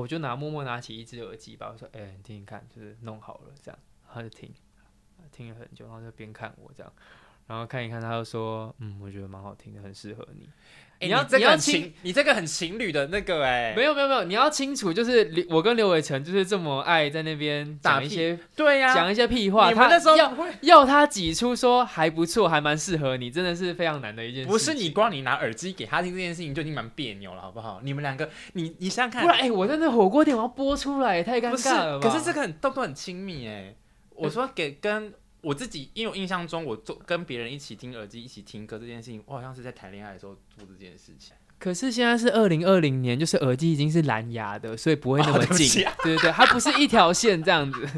我就拿默默拿起一只耳机吧，我说：“哎、你听听看，就是弄好了这样。”他就听，听了很久，然后就边看我这样，然后看一看，他就说：“嗯，我觉得蛮好听的，很适合你。”你要你要情，你这个很情侣的那个哎、欸，没有没有没有，你要清楚，就是我跟刘伟成就是这么爱在那边讲一些对呀，讲一些屁话。他那时候要要他挤出说还不错，还蛮适合你，真的是非常难的一件事。不是你光你拿耳机给他听这件事情就已经蛮别扭了，好不好？你们两个，你你想想看，不然哎、欸，我在那火锅店我要播出来，太尴尬了吧？可是这个很动作很亲密哎、欸，我说给跟。我自己，因为我印象中，我做跟别人一起听耳机、一起听歌这件事情，我好像是在谈恋爱的时候做这件事情。可是现在是二零二零年，就是耳机已经是蓝牙的，所以不会那么近。哦、对，对对，它不是一条线这样子。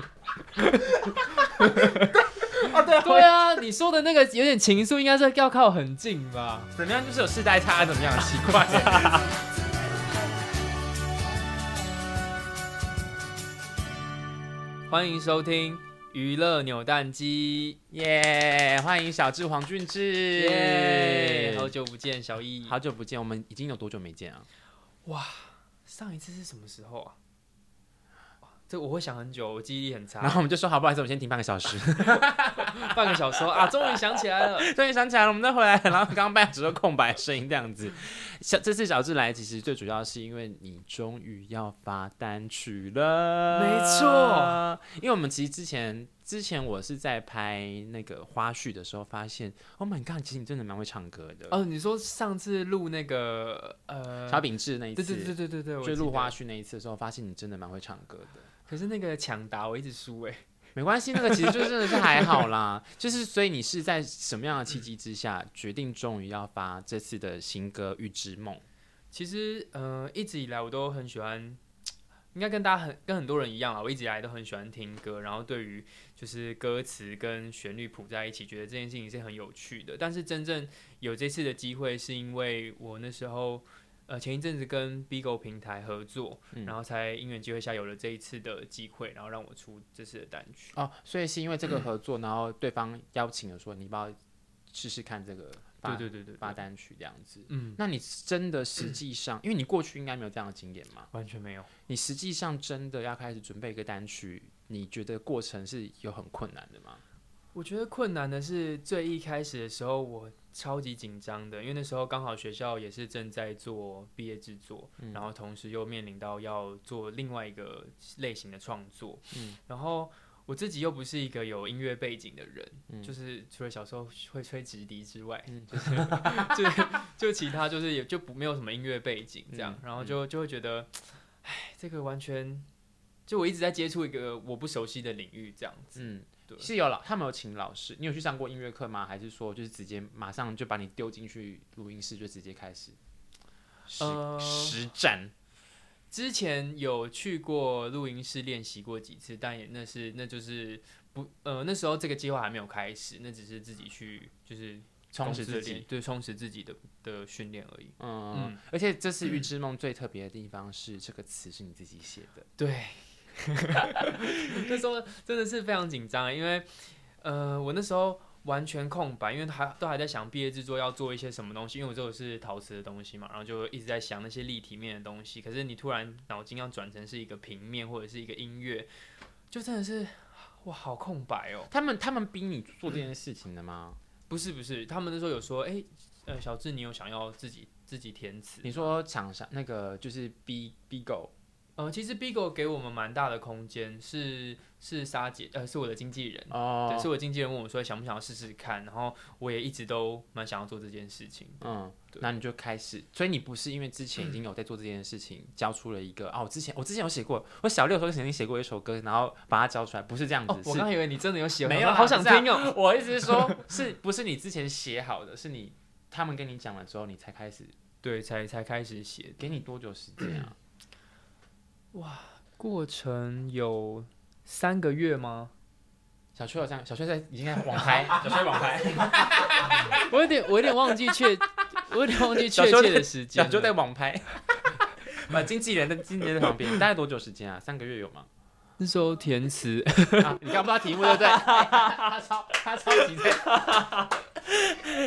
啊，对 对啊，你说的那个有点情愫，应该是要靠很近吧？怎么样？就是有世代差，怎么样？奇怪。欢迎收听。娱乐扭蛋机，耶！欢迎小智黄俊志，耶！好久不见，小易，好久不见，我们已经有多久没见啊？哇，上一次是什么时候啊？这我会想很久，我记忆力很差。然后我们就说好，不好意思，我们先停半个小时。半个小时啊，终于想起来了，终于想起来了，我们再回来。然后刚刚半个小时空白声音这样子。小这次小智来，其实最主要是因为你终于要发单曲了。没错，因为我们其实之前之前我是在拍那个花絮的时候，发现，Oh my God，其实你真的蛮会唱歌的。哦，你说上次录那个呃小秉志那一次，对对对对对对，就录花絮那一次的时候，发现你真的蛮会唱歌的。可是那个抢答我一直输哎，没关系，那个其实就真的是还好啦。就是所以你是在什么样的契机之下决定终于要发这次的新歌《预知梦》？其实呃一直以来我都很喜欢，应该跟大家很跟很多人一样啊，我一直以来都很喜欢听歌，然后对于就是歌词跟旋律谱在一起，觉得这件事情是很有趣的。但是真正有这次的机会，是因为我那时候。呃，前一阵子跟 Bigo 平台合作，然后才因缘机会下有了这一次的机会，然后让我出这次的单曲。哦，所以是因为这个合作，然后对方邀请了说，你不要试试看这个发，对对对对，发单曲这样子。嗯，那你真的实际上，嗯、因为你过去应该没有这样的经验嘛？完全没有。你实际上真的要开始准备一个单曲，你觉得过程是有很困难的吗？我觉得困难的是最一开始的时候，我超级紧张的，因为那时候刚好学校也是正在做毕业制作，嗯、然后同时又面临到要做另外一个类型的创作，嗯、然后我自己又不是一个有音乐背景的人，嗯、就是除了小时候会吹直笛之外，嗯、就是就就其他就是也就不没有什么音乐背景这样，嗯、然后就就会觉得，哎，这个完全就我一直在接触一个我不熟悉的领域这样子，嗯。对是有老，他们有请老师。你有去上过音乐课吗？还是说就是直接马上就把你丢进去录音室，就直接开始实、呃、实战？之前有去过录音室练习过几次，但也那是那就是不呃那时候这个计划还没有开始，那只是自己去就是充实自己，对，充实自己的的训练而已。嗯，嗯而且这次预 知梦最特别的地方是这个词是你自己写的，对。那时候真的是非常紧张，因为呃，我那时候完全空白，因为还都还在想毕业制作要做一些什么东西，因为我做的是陶瓷的东西嘛，然后就一直在想那些立体面的东西。可是你突然脑筋要转成是一个平面或者是一个音乐，就真的是哇，好空白哦。他们他们逼你做这件事情的吗？不是不是，他们那时候有说，哎、欸，呃，小智，你有想要自己自己填词？你说厂商那个就是 B Bigo。呃，其实 Bigo 给我们蛮大的空间，是是莎姐，呃，是我的经纪人，哦，对，是我的经纪人问我说想不想要试试看，然后我也一直都蛮想要做这件事情，嗯，对那你就开始，所以你不是因为之前已经有在做这件事情，交出了一个，哦，我之前我之前有写过，我小六的时候曾经写过一首歌，然后把它交出来，不是这样子，哦、我刚以为你真的有写，没有，好想听哦，我意思是说，是不是你之前写好的，是你他们跟你讲了之后，你才开始，对，才才开始写，给你多久时间啊？哇！过程有三个月吗？小崔好像，小崔在已经在网拍，小崔网拍。我有点，我有点忘记确，我有点忘记确切的时间。小崔在网拍，把经纪人的经纪人在旁边，大概多久时间啊？三个月有吗？那时候填词，你刚不知道题目对不对？他超他超级在，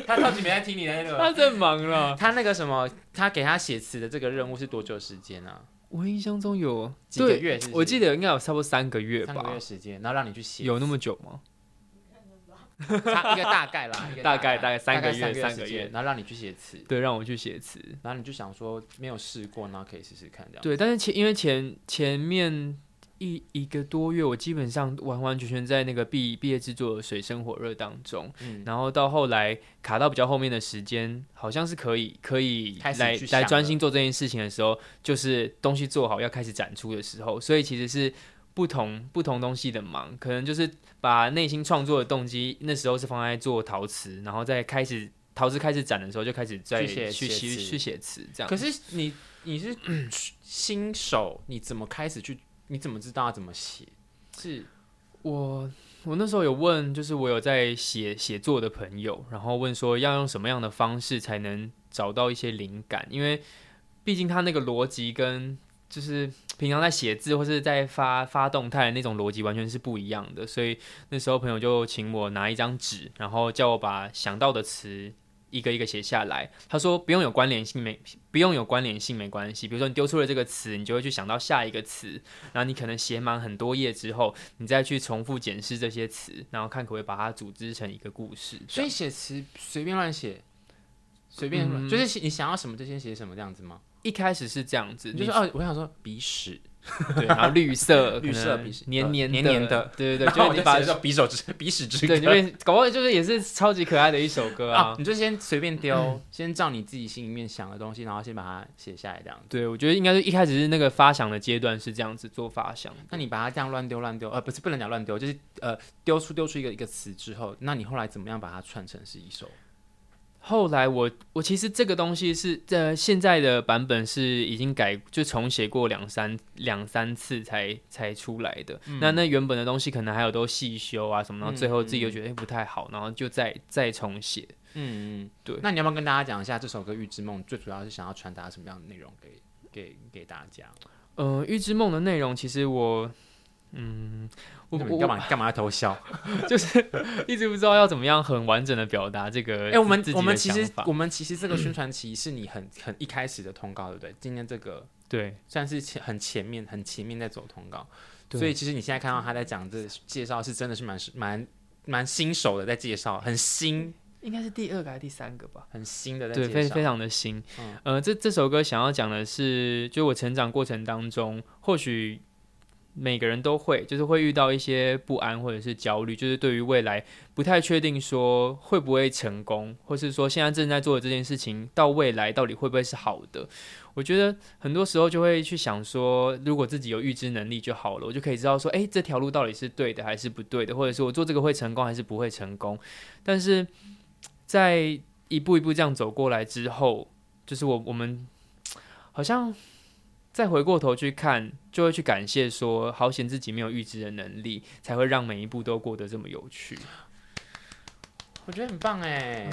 他超级没在听你的那个。他在忙了。他那个什么，他给他写词的这个任务是多久时间啊？我印象中有几个月是是，我记得应该有差不多三个月吧，三个月时间，然后让你去写，有那么久吗？差 一个大概啦，大概大概三个月，三个月，然后让你去写词，对，让我去写词，然后你就想说没有试过，然后可以试试看这样。对，但是前因为前前面一一个多月，我基本上完完全全在那个毕毕业制作的水深火热当中，嗯，然后到后来卡到比较后面的时间，好像是可以可以来来专心做这件事情的时候，就是东西做好要开始展出的时候，所以其实是。不同不同东西的忙，可能就是把内心创作的动机，那时候是放在做陶瓷，然后再开始陶瓷开始展的时候，就开始在去写去写词这样。可是你你是 新手，你怎么开始去？你怎么知道怎么写？是我我那时候有问，就是我有在写写作的朋友，然后问说要用什么样的方式才能找到一些灵感，因为毕竟他那个逻辑跟。就是平常在写字或是在发发动态的那种逻辑完全是不一样的，所以那时候朋友就请我拿一张纸，然后叫我把想到的词一个一个写下来。他说不用有关联性，没不用有关联性没关系。比如说你丢出了这个词，你就会去想到下一个词，然后你可能写满很多页之后，你再去重复检视这些词，然后看可不可以把它组织成一个故事。所以写词随便乱写，随便乱、嗯、就是你想要什么就先写什么这样子吗？一开始是这样子，就是哦，我想说鼻屎，对，然后绿色，绿色鼻屎，黏黏黏黏的，对对对，就你把鼻手之 鼻屎之歌，对，因为搞不好就是也是超级可爱的一首歌啊。你就先随便丢，先照你自己心里面想的东西，然后先把它写下来，这样子。对，我觉得应该是一开始是那个发想的阶段是这样子做发想。那你把它这样乱丢乱丢，呃，不是不能讲乱丢，就是呃丢出丢出一个一个词之后，那你后来怎么样把它串成是一首？后来我我其实这个东西是呃现在的版本是已经改就重写过两三两三次才才出来的。嗯、那那原本的东西可能还有都细修啊什么，然后最后自己又觉得不太好，然后就再再重写。嗯嗯，对。那你要不要跟大家讲一下这首歌《预知梦》最主要是想要传达什么样的内容给给给大家？呃，《预知梦》的内容其实我。嗯，我干嘛干嘛要偷笑？就是一直不知道要怎么样很完整的表达这个。哎、欸，我们我们其实我们其实这个宣传期是你很 很一开始的通告，对不对？今天这个对，算是前很前面很前面在走通告，所以其实你现在看到他在讲这介绍，是真的是蛮蛮蛮新手的在介绍，很新，应该是第二个还是第三个吧？很新的在介绍，对，非非常的新。嗯、呃，这这首歌想要讲的是，就我成长过程当中，或许。每个人都会，就是会遇到一些不安或者是焦虑，就是对于未来不太确定，说会不会成功，或是说现在正在做的这件事情，到未来到底会不会是好的？我觉得很多时候就会去想说，如果自己有预知能力就好了，我就可以知道说，诶，这条路到底是对的还是不对的，或者是我做这个会成功还是不会成功。但是在一步一步这样走过来之后，就是我我们好像。再回过头去看，就会去感谢说，好险自己没有预知的能力，才会让每一步都过得这么有趣。我觉得很棒哎，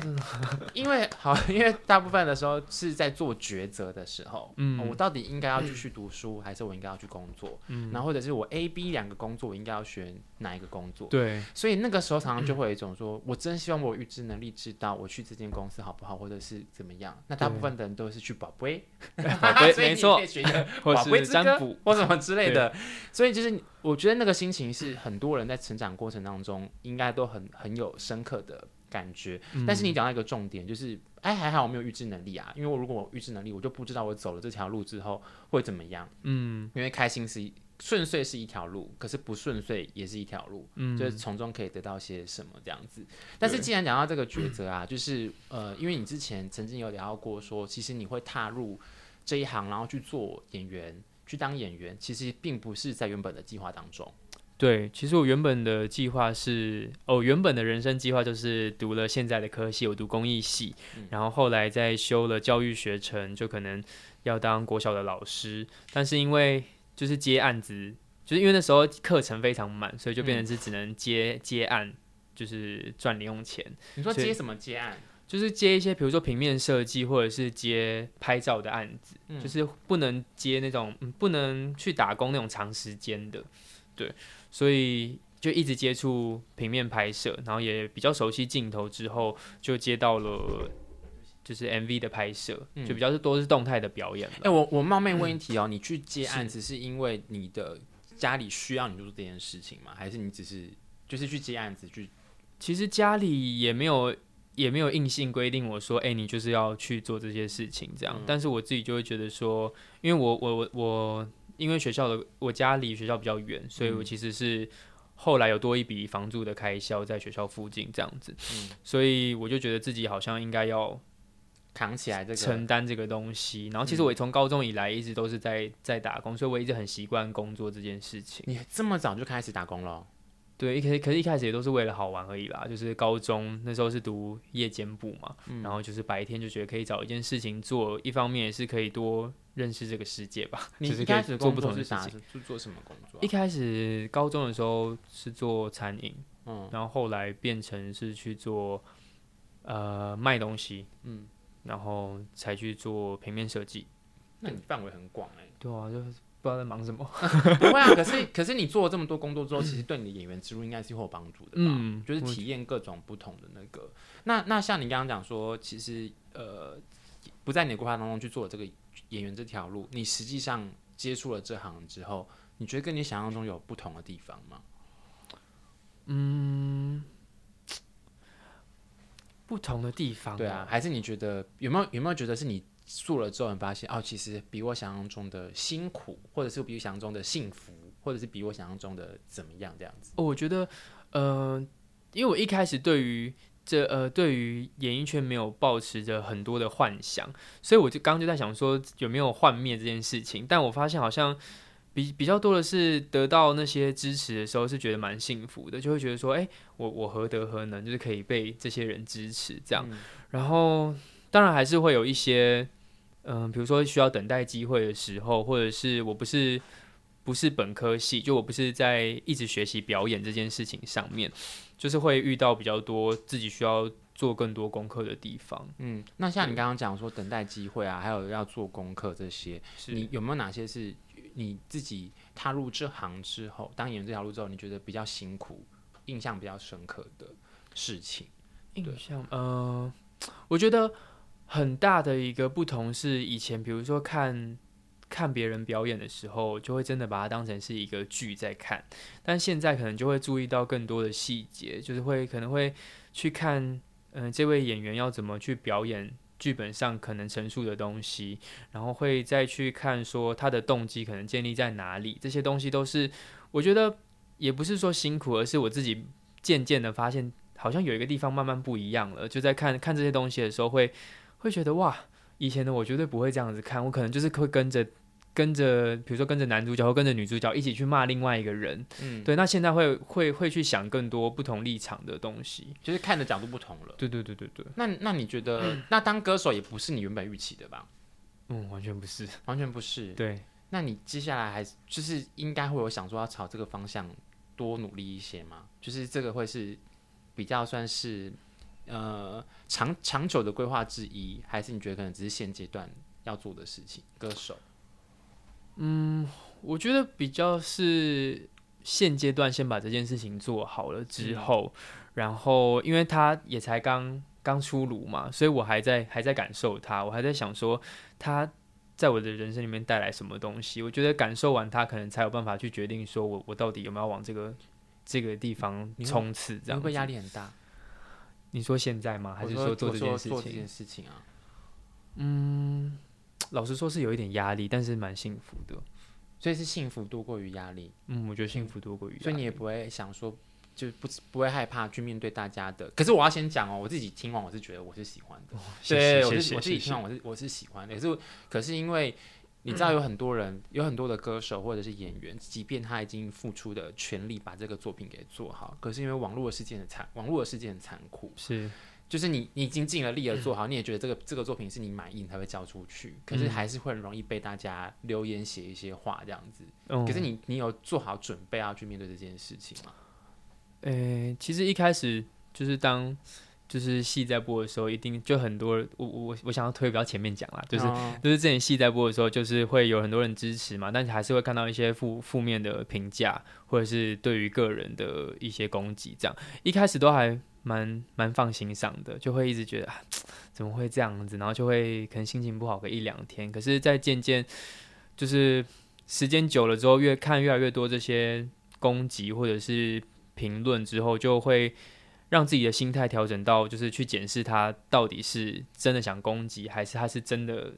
因为好，因为大部分的时候是在做抉择的时候，嗯，我到底应该要继续读书，还是我应该要去工作？嗯，然后或者是我 A、B 两个工作，我应该要选哪一个工作？对，所以那个时候常常就会有一种说，我真希望我预知能力知道我去这间公司好不好，或者是怎么样。那大部分的人都是去宝贝，宝贝，没错，宝贝占卜或什么之类的。所以就是我觉得那个心情是很多人在成长过程当中应该都很很有深刻的。感觉，但是你讲到一个重点，就是，哎，还好我没有预知能力啊，因为我如果我预知能力，我就不知道我走了这条路之后会怎么样。嗯，因为开心是顺遂是一条路，可是不顺遂也是一条路，嗯，就是从中可以得到些什么这样子。但是既然讲到这个抉择啊，就是呃，因为你之前曾经有聊到过说，其实你会踏入这一行，然后去做演员，去当演员，其实并不是在原本的计划当中。对，其实我原本的计划是，哦，原本的人生计划就是读了现在的科系，我读工艺系，嗯、然后后来再修了教育学程，就可能要当国小的老师，但是因为就是接案子，就是因为那时候课程非常满，所以就变成是只能接、嗯、接案，就是赚零用钱。你说接什么接案？就是接一些，比如说平面设计，或者是接拍照的案子，嗯、就是不能接那种，不能去打工那种长时间的，对。所以就一直接触平面拍摄，然后也比较熟悉镜头，之后就接到了，就是 MV 的拍摄，就比较是多是动态的表演。哎、欸，我我冒昧问一题哦，嗯、你去接案子是因为你的家里需要你做这件事情吗？还是你只是就是去接案子去？其实家里也没有也没有硬性规定我说，哎、欸，你就是要去做这些事情这样。嗯、但是我自己就会觉得说，因为我我我我因为学校的我家离学校比较远，所以我其实是后来有多一笔房租的开销在学校附近这样子，嗯、所以我就觉得自己好像应该要。扛起来这个承担这个东西，然后其实我从高中以来一直都是在在打工，所以我一直很习惯工作这件事情。你这么早就开始打工了？对，一可可是一开始也都是为了好玩而已啦。就是高中那时候是读夜间部嘛，嗯、然后就是白天就觉得可以找一件事情做，一方面也是可以多认识这个世界吧。你一开始做不同的事情，是做什么工作？一开始高中的时候是做餐饮，嗯，然后后来变成是去做呃卖东西，嗯。然后才去做平面设计，那你范围很广哎、欸。对啊，就是不知道在忙什么。不会啊，可是可是你做了这么多工作之后，其实对你的演员之路应该是会有帮助的吧？嗯，就是体验各种不同的那个。那那像你刚刚讲说，其实呃不在你的规划当中去做这个演员这条路，你实际上接触了这行之后，你觉得跟你想象中有不同的地方吗？嗯。不同的地方，对啊，还是你觉得有没有有没有觉得是你做了之后，你发现哦，其实比我想象中的辛苦，或者是比我想象中的幸福，或者是比我想象中的怎么样这样子？哦，我觉得，呃，因为我一开始对于这呃对于演艺圈没有抱持着很多的幻想，所以我就刚刚就在想说有没有幻灭这件事情，但我发现好像。比比较多的是得到那些支持的时候，是觉得蛮幸福的，就会觉得说，哎、欸，我我何德何能，就是可以被这些人支持这样。嗯、然后当然还是会有一些，嗯、呃，比如说需要等待机会的时候，或者是我不是不是本科系，就我不是在一直学习表演这件事情上面，就是会遇到比较多自己需要做更多功课的地方。嗯，那像你刚刚讲说等待机会啊，还有要做功课这些，你有没有哪些是？你自己踏入这行之后，当演员这条路之后，你觉得比较辛苦、印象比较深刻的事情？印象，呃，我觉得很大的一个不同是，以前比如说看看别人表演的时候，就会真的把它当成是一个剧在看，但现在可能就会注意到更多的细节，就是会可能会去看，嗯、这位演员要怎么去表演。剧本上可能陈述的东西，然后会再去看说他的动机可能建立在哪里，这些东西都是我觉得也不是说辛苦，而是我自己渐渐的发现，好像有一个地方慢慢不一样了。就在看看这些东西的时候会，会会觉得哇，以前的我绝对不会这样子看，我可能就是会跟着。跟着，比如说跟着男主角或跟着女主角一起去骂另外一个人，嗯，对，那现在会会会去想更多不同立场的东西，就是看的角度不同了。对对对对对。那那你觉得，嗯、那当歌手也不是你原本预期的吧？嗯，完全不是，完全不是。对，那你接下来还就是应该会有想说要朝这个方向多努力一些吗？就是这个会是比较算是呃长长久的规划之一，还是你觉得可能只是现阶段要做的事情？歌手。嗯，我觉得比较是现阶段先把这件事情做好了之后，嗯、然后因为他也才刚刚出炉嘛，所以我还在还在感受他，我还在想说他在我的人生里面带来什么东西。我觉得感受完他，可能才有办法去决定说我我到底有没有往这个这个地方冲刺。这样会不会压力很大？你说现在吗？还是说做这件事情？做这件事情啊？嗯。老实说是有一点压力，但是蛮幸福的，所以是幸福多过于压力。嗯，我觉得幸福多过于。所以你也不会想说，就不不会害怕去面对大家的。可是我要先讲哦，我自己听完我是觉得我是喜欢的。哦、对，我是我自己听完我是我是喜欢的。可是可是因为你知道有很多人，嗯、有很多的歌手或者是演员，即便他已经付出的全力把这个作品给做好，可是因为网络的世界很残，网络的世界很残酷。是。就是你，你已经尽了力而 做好，嗯、你也觉得这个这个作品是你满意，你才会交出去。可是还是会很容易被大家留言写一些话这样子。嗯、可是你，你有做好准备要去面对这件事情吗？诶、欸，其实一开始就是当就是戏在播的时候，一定就很多。我我我想要推比较前面讲啦，就是、哦、就是之前戏在播的时候，就是会有很多人支持嘛，但是还是会看到一些负负面的评价，或者是对于个人的一些攻击。这样一开始都还。蛮蛮放心上的，就会一直觉得啊，怎么会这样子，然后就会可能心情不好个一两天。可是，在渐渐就是时间久了之后，越看越来越多这些攻击或者是评论之后，就会让自己的心态调整到，就是去检视他到底是真的想攻击，还是他是真的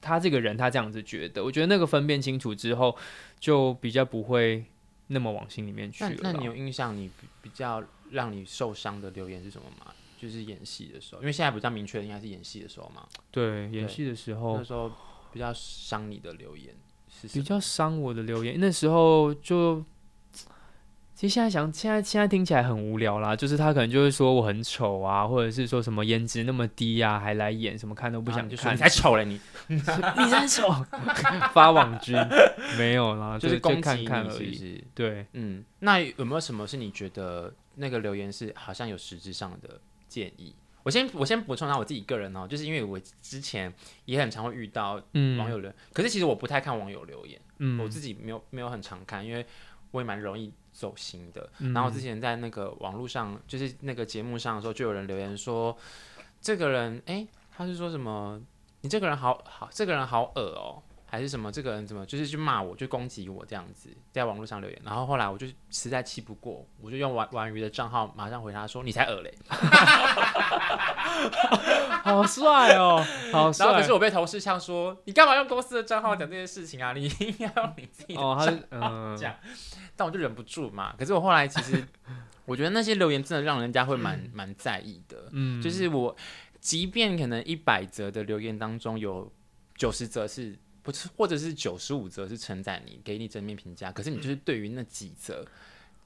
他这个人他这样子觉得。我觉得那个分辨清楚之后，就比较不会那么往心里面去了。那，那你有印象？你比较。让你受伤的留言是什么吗？就是演戏的时候，因为现在比较明确的应该是演戏的时候嘛。对，演戏的时候，那时候比较伤你的留言是比较伤我的留言。那时候就，其实现在想，现在现在听起来很无聊啦。就是他可能就会说我很丑啊，或者是说什么颜值那么低啊，还来演什么看都不想看，啊、就说你才丑了你，你才丑，发网军没有啦，就是就看看而已。是是对，嗯，那有没有什么是你觉得？那个留言是好像有实质上的建议。我先我先补充一下我自己个人哦，就是因为我之前也很常会遇到网友留言，嗯、可是其实我不太看网友留言，嗯、我自己没有没有很常看，因为我也蛮容易走心的。嗯、然后之前在那个网络上，就是那个节目上的时候，就有人留言说，这个人哎，他是说什么？你这个人好好，这个人好恶哦。还是什么？这个人怎么就是去骂我，就攻击我这样子，在网络上留言。然后后来我就实在气不过，我就用玩玩鱼的账号马上回他说：“你才恶嘞！”好帅哦，好帅。然后可是我被同事呛说：“你干嘛用公司的账号讲这些事情啊？你应该用你自己的账号讲。哦”呃、但我就忍不住嘛。可是我后来其实，我觉得那些留言真的让人家会蛮蛮在意的。嗯，就是我即便可能一百则的留言当中有九十则是。不是，或者是九十五则是称赞你，给你正面评价。可是你就是对于那几则，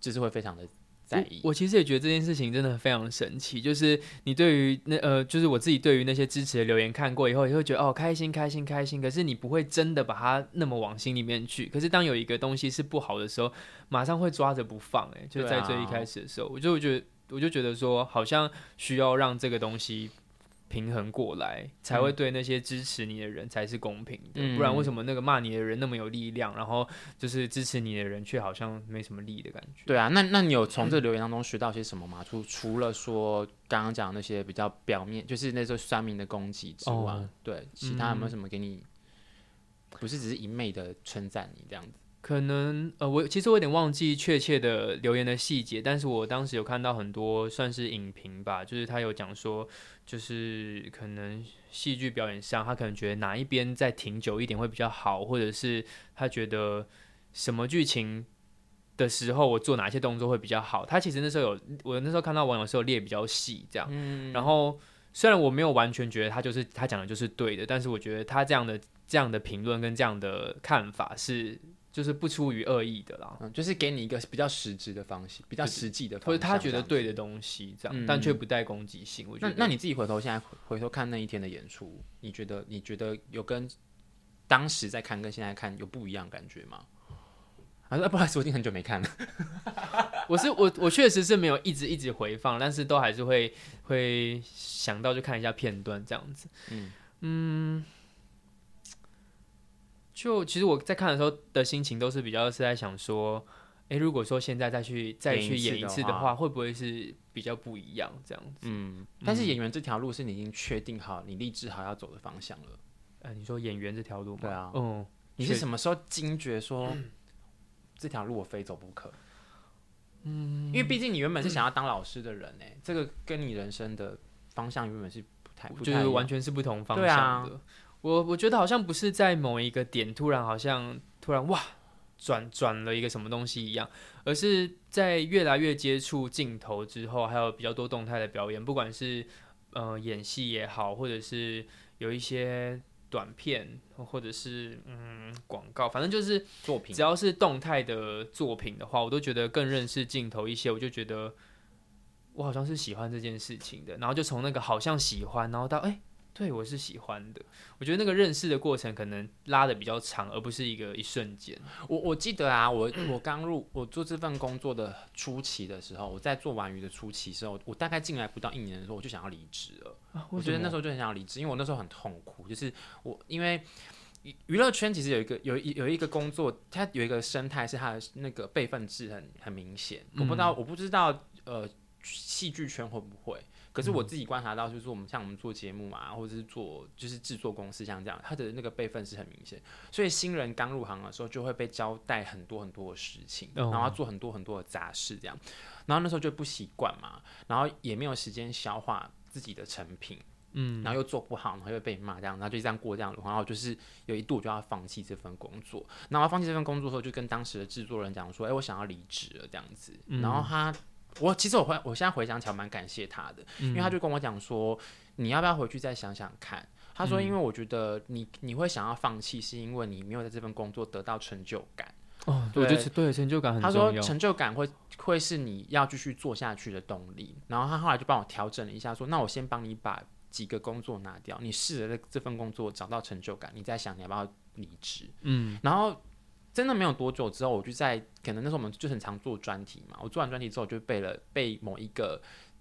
就是会非常的在意。我，我其实也觉得这件事情真的非常神奇。就是你对于那呃，就是我自己对于那些支持的留言看过以后，也会觉得哦，开心开心开心。可是你不会真的把它那么往心里面去。可是当有一个东西是不好的时候，马上会抓着不放。哎，就在最一开始的时候，我就觉得我就觉得说，好像需要让这个东西。平衡过来，才会对那些支持你的人才是公平的。嗯、不然为什么那个骂你的人那么有力量，然后就是支持你的人却好像没什么力的感觉？对啊，那那你有从这留言当中学到些什么吗？除除了说刚刚讲那些比较表面，就是那时候酸民的攻击之外，哦、对，其他有没有什么给你？不是只是一昧的称赞你这样子？可能呃，我其实我有点忘记确切的留言的细节，但是我当时有看到很多算是影评吧，就是他有讲说，就是可能戏剧表演上，他可能觉得哪一边再停久一点会比较好，或者是他觉得什么剧情的时候我做哪些动作会比较好。他其实那时候有，我那时候看到网友是有列比较细这样，嗯、然后虽然我没有完全觉得他就是他讲的就是对的，但是我觉得他这样的这样的评论跟这样的看法是。就是不出于恶意的啦，嗯，就是给你一个比较实质的方式，比较实际的方式，或者他觉得对的东西这样，嗯、但却不带攻击性。我觉得，那那你自己回头现在回，回头看那一天的演出，你觉得你觉得有跟当时在看跟现在看有不一样感觉吗？啊，不好意思，我已经很久没看了。我是我我确实是没有一直一直回放，但是都还是会会想到就看一下片段这样子。嗯嗯。就其实我在看的时候的心情都是比较是在想说，哎，如果说现在再去再去演一次的话，会不会是比较不一样这样子？嗯，但是演员这条路是你已经确定好，你立志好要走的方向了。呃，你说演员这条路吗？对啊，嗯，你是什么时候惊觉说、嗯、这条路我非走不可？嗯，因为毕竟你原本是想要当老师的人呢，嗯、这个跟你人生的方向原本是不太，不太就是完全是不同方向的。我我觉得好像不是在某一个点突然好像突然哇转转了一个什么东西一样，而是在越来越接触镜头之后，还有比较多动态的表演，不管是呃演戏也好，或者是有一些短片，或者是嗯广告，反正就是作品，只要是动态的作品的话，我都觉得更认识镜头一些。我就觉得我好像是喜欢这件事情的，然后就从那个好像喜欢，然后到哎。对，我是喜欢的。我觉得那个认识的过程可能拉的比较长，而不是一个一瞬间。我我记得啊，我我刚入我做这份工作的初期的时候，我在做完鱼的初期的时候，我大概进来不到一年的时候，我就想要离职了。啊、我觉得那时候就很想要离职，因为我那时候很痛苦，就是我因为娱乐圈其实有一个有一有一个工作，它有一个生态是它的那个辈分制很很明显。我不知道，嗯、我不知道呃。戏剧圈会不会？可是我自己观察到，就是我们像我们做节目嘛，或者是做就是制作公司像这样，他的那个辈分是很明显。所以新人刚入行的时候，就会被交代很多很多的事情，然后要做很多很多的杂事这样。然后那时候就不习惯嘛，然后也没有时间消化自己的成品，嗯，然后又做不好，然后又被骂这样，然后就这样过这样的话，然后就是有一度就要放弃这份工作。然后放弃这份工作的时候，就跟当时的制作人讲说：“哎，我想要离职了这样子。”然后他。我其实我回我现在回想起来蛮感谢他的，嗯、因为他就跟我讲说，你要不要回去再想想看？他说，因为我觉得你你会想要放弃，是因为你没有在这份工作得到成就感。哦，对，我觉得对成就感很重要。他说成就感会会是你要继续做下去的动力。然后他后来就帮我调整了一下，说，那我先帮你把几个工作拿掉，你试着这份工作找到成就感，你再想你要不要离职。嗯，然后。真的没有多久之后，我就在可能那时候我们就很常做专题嘛。我做完专题之后，就被了被某一个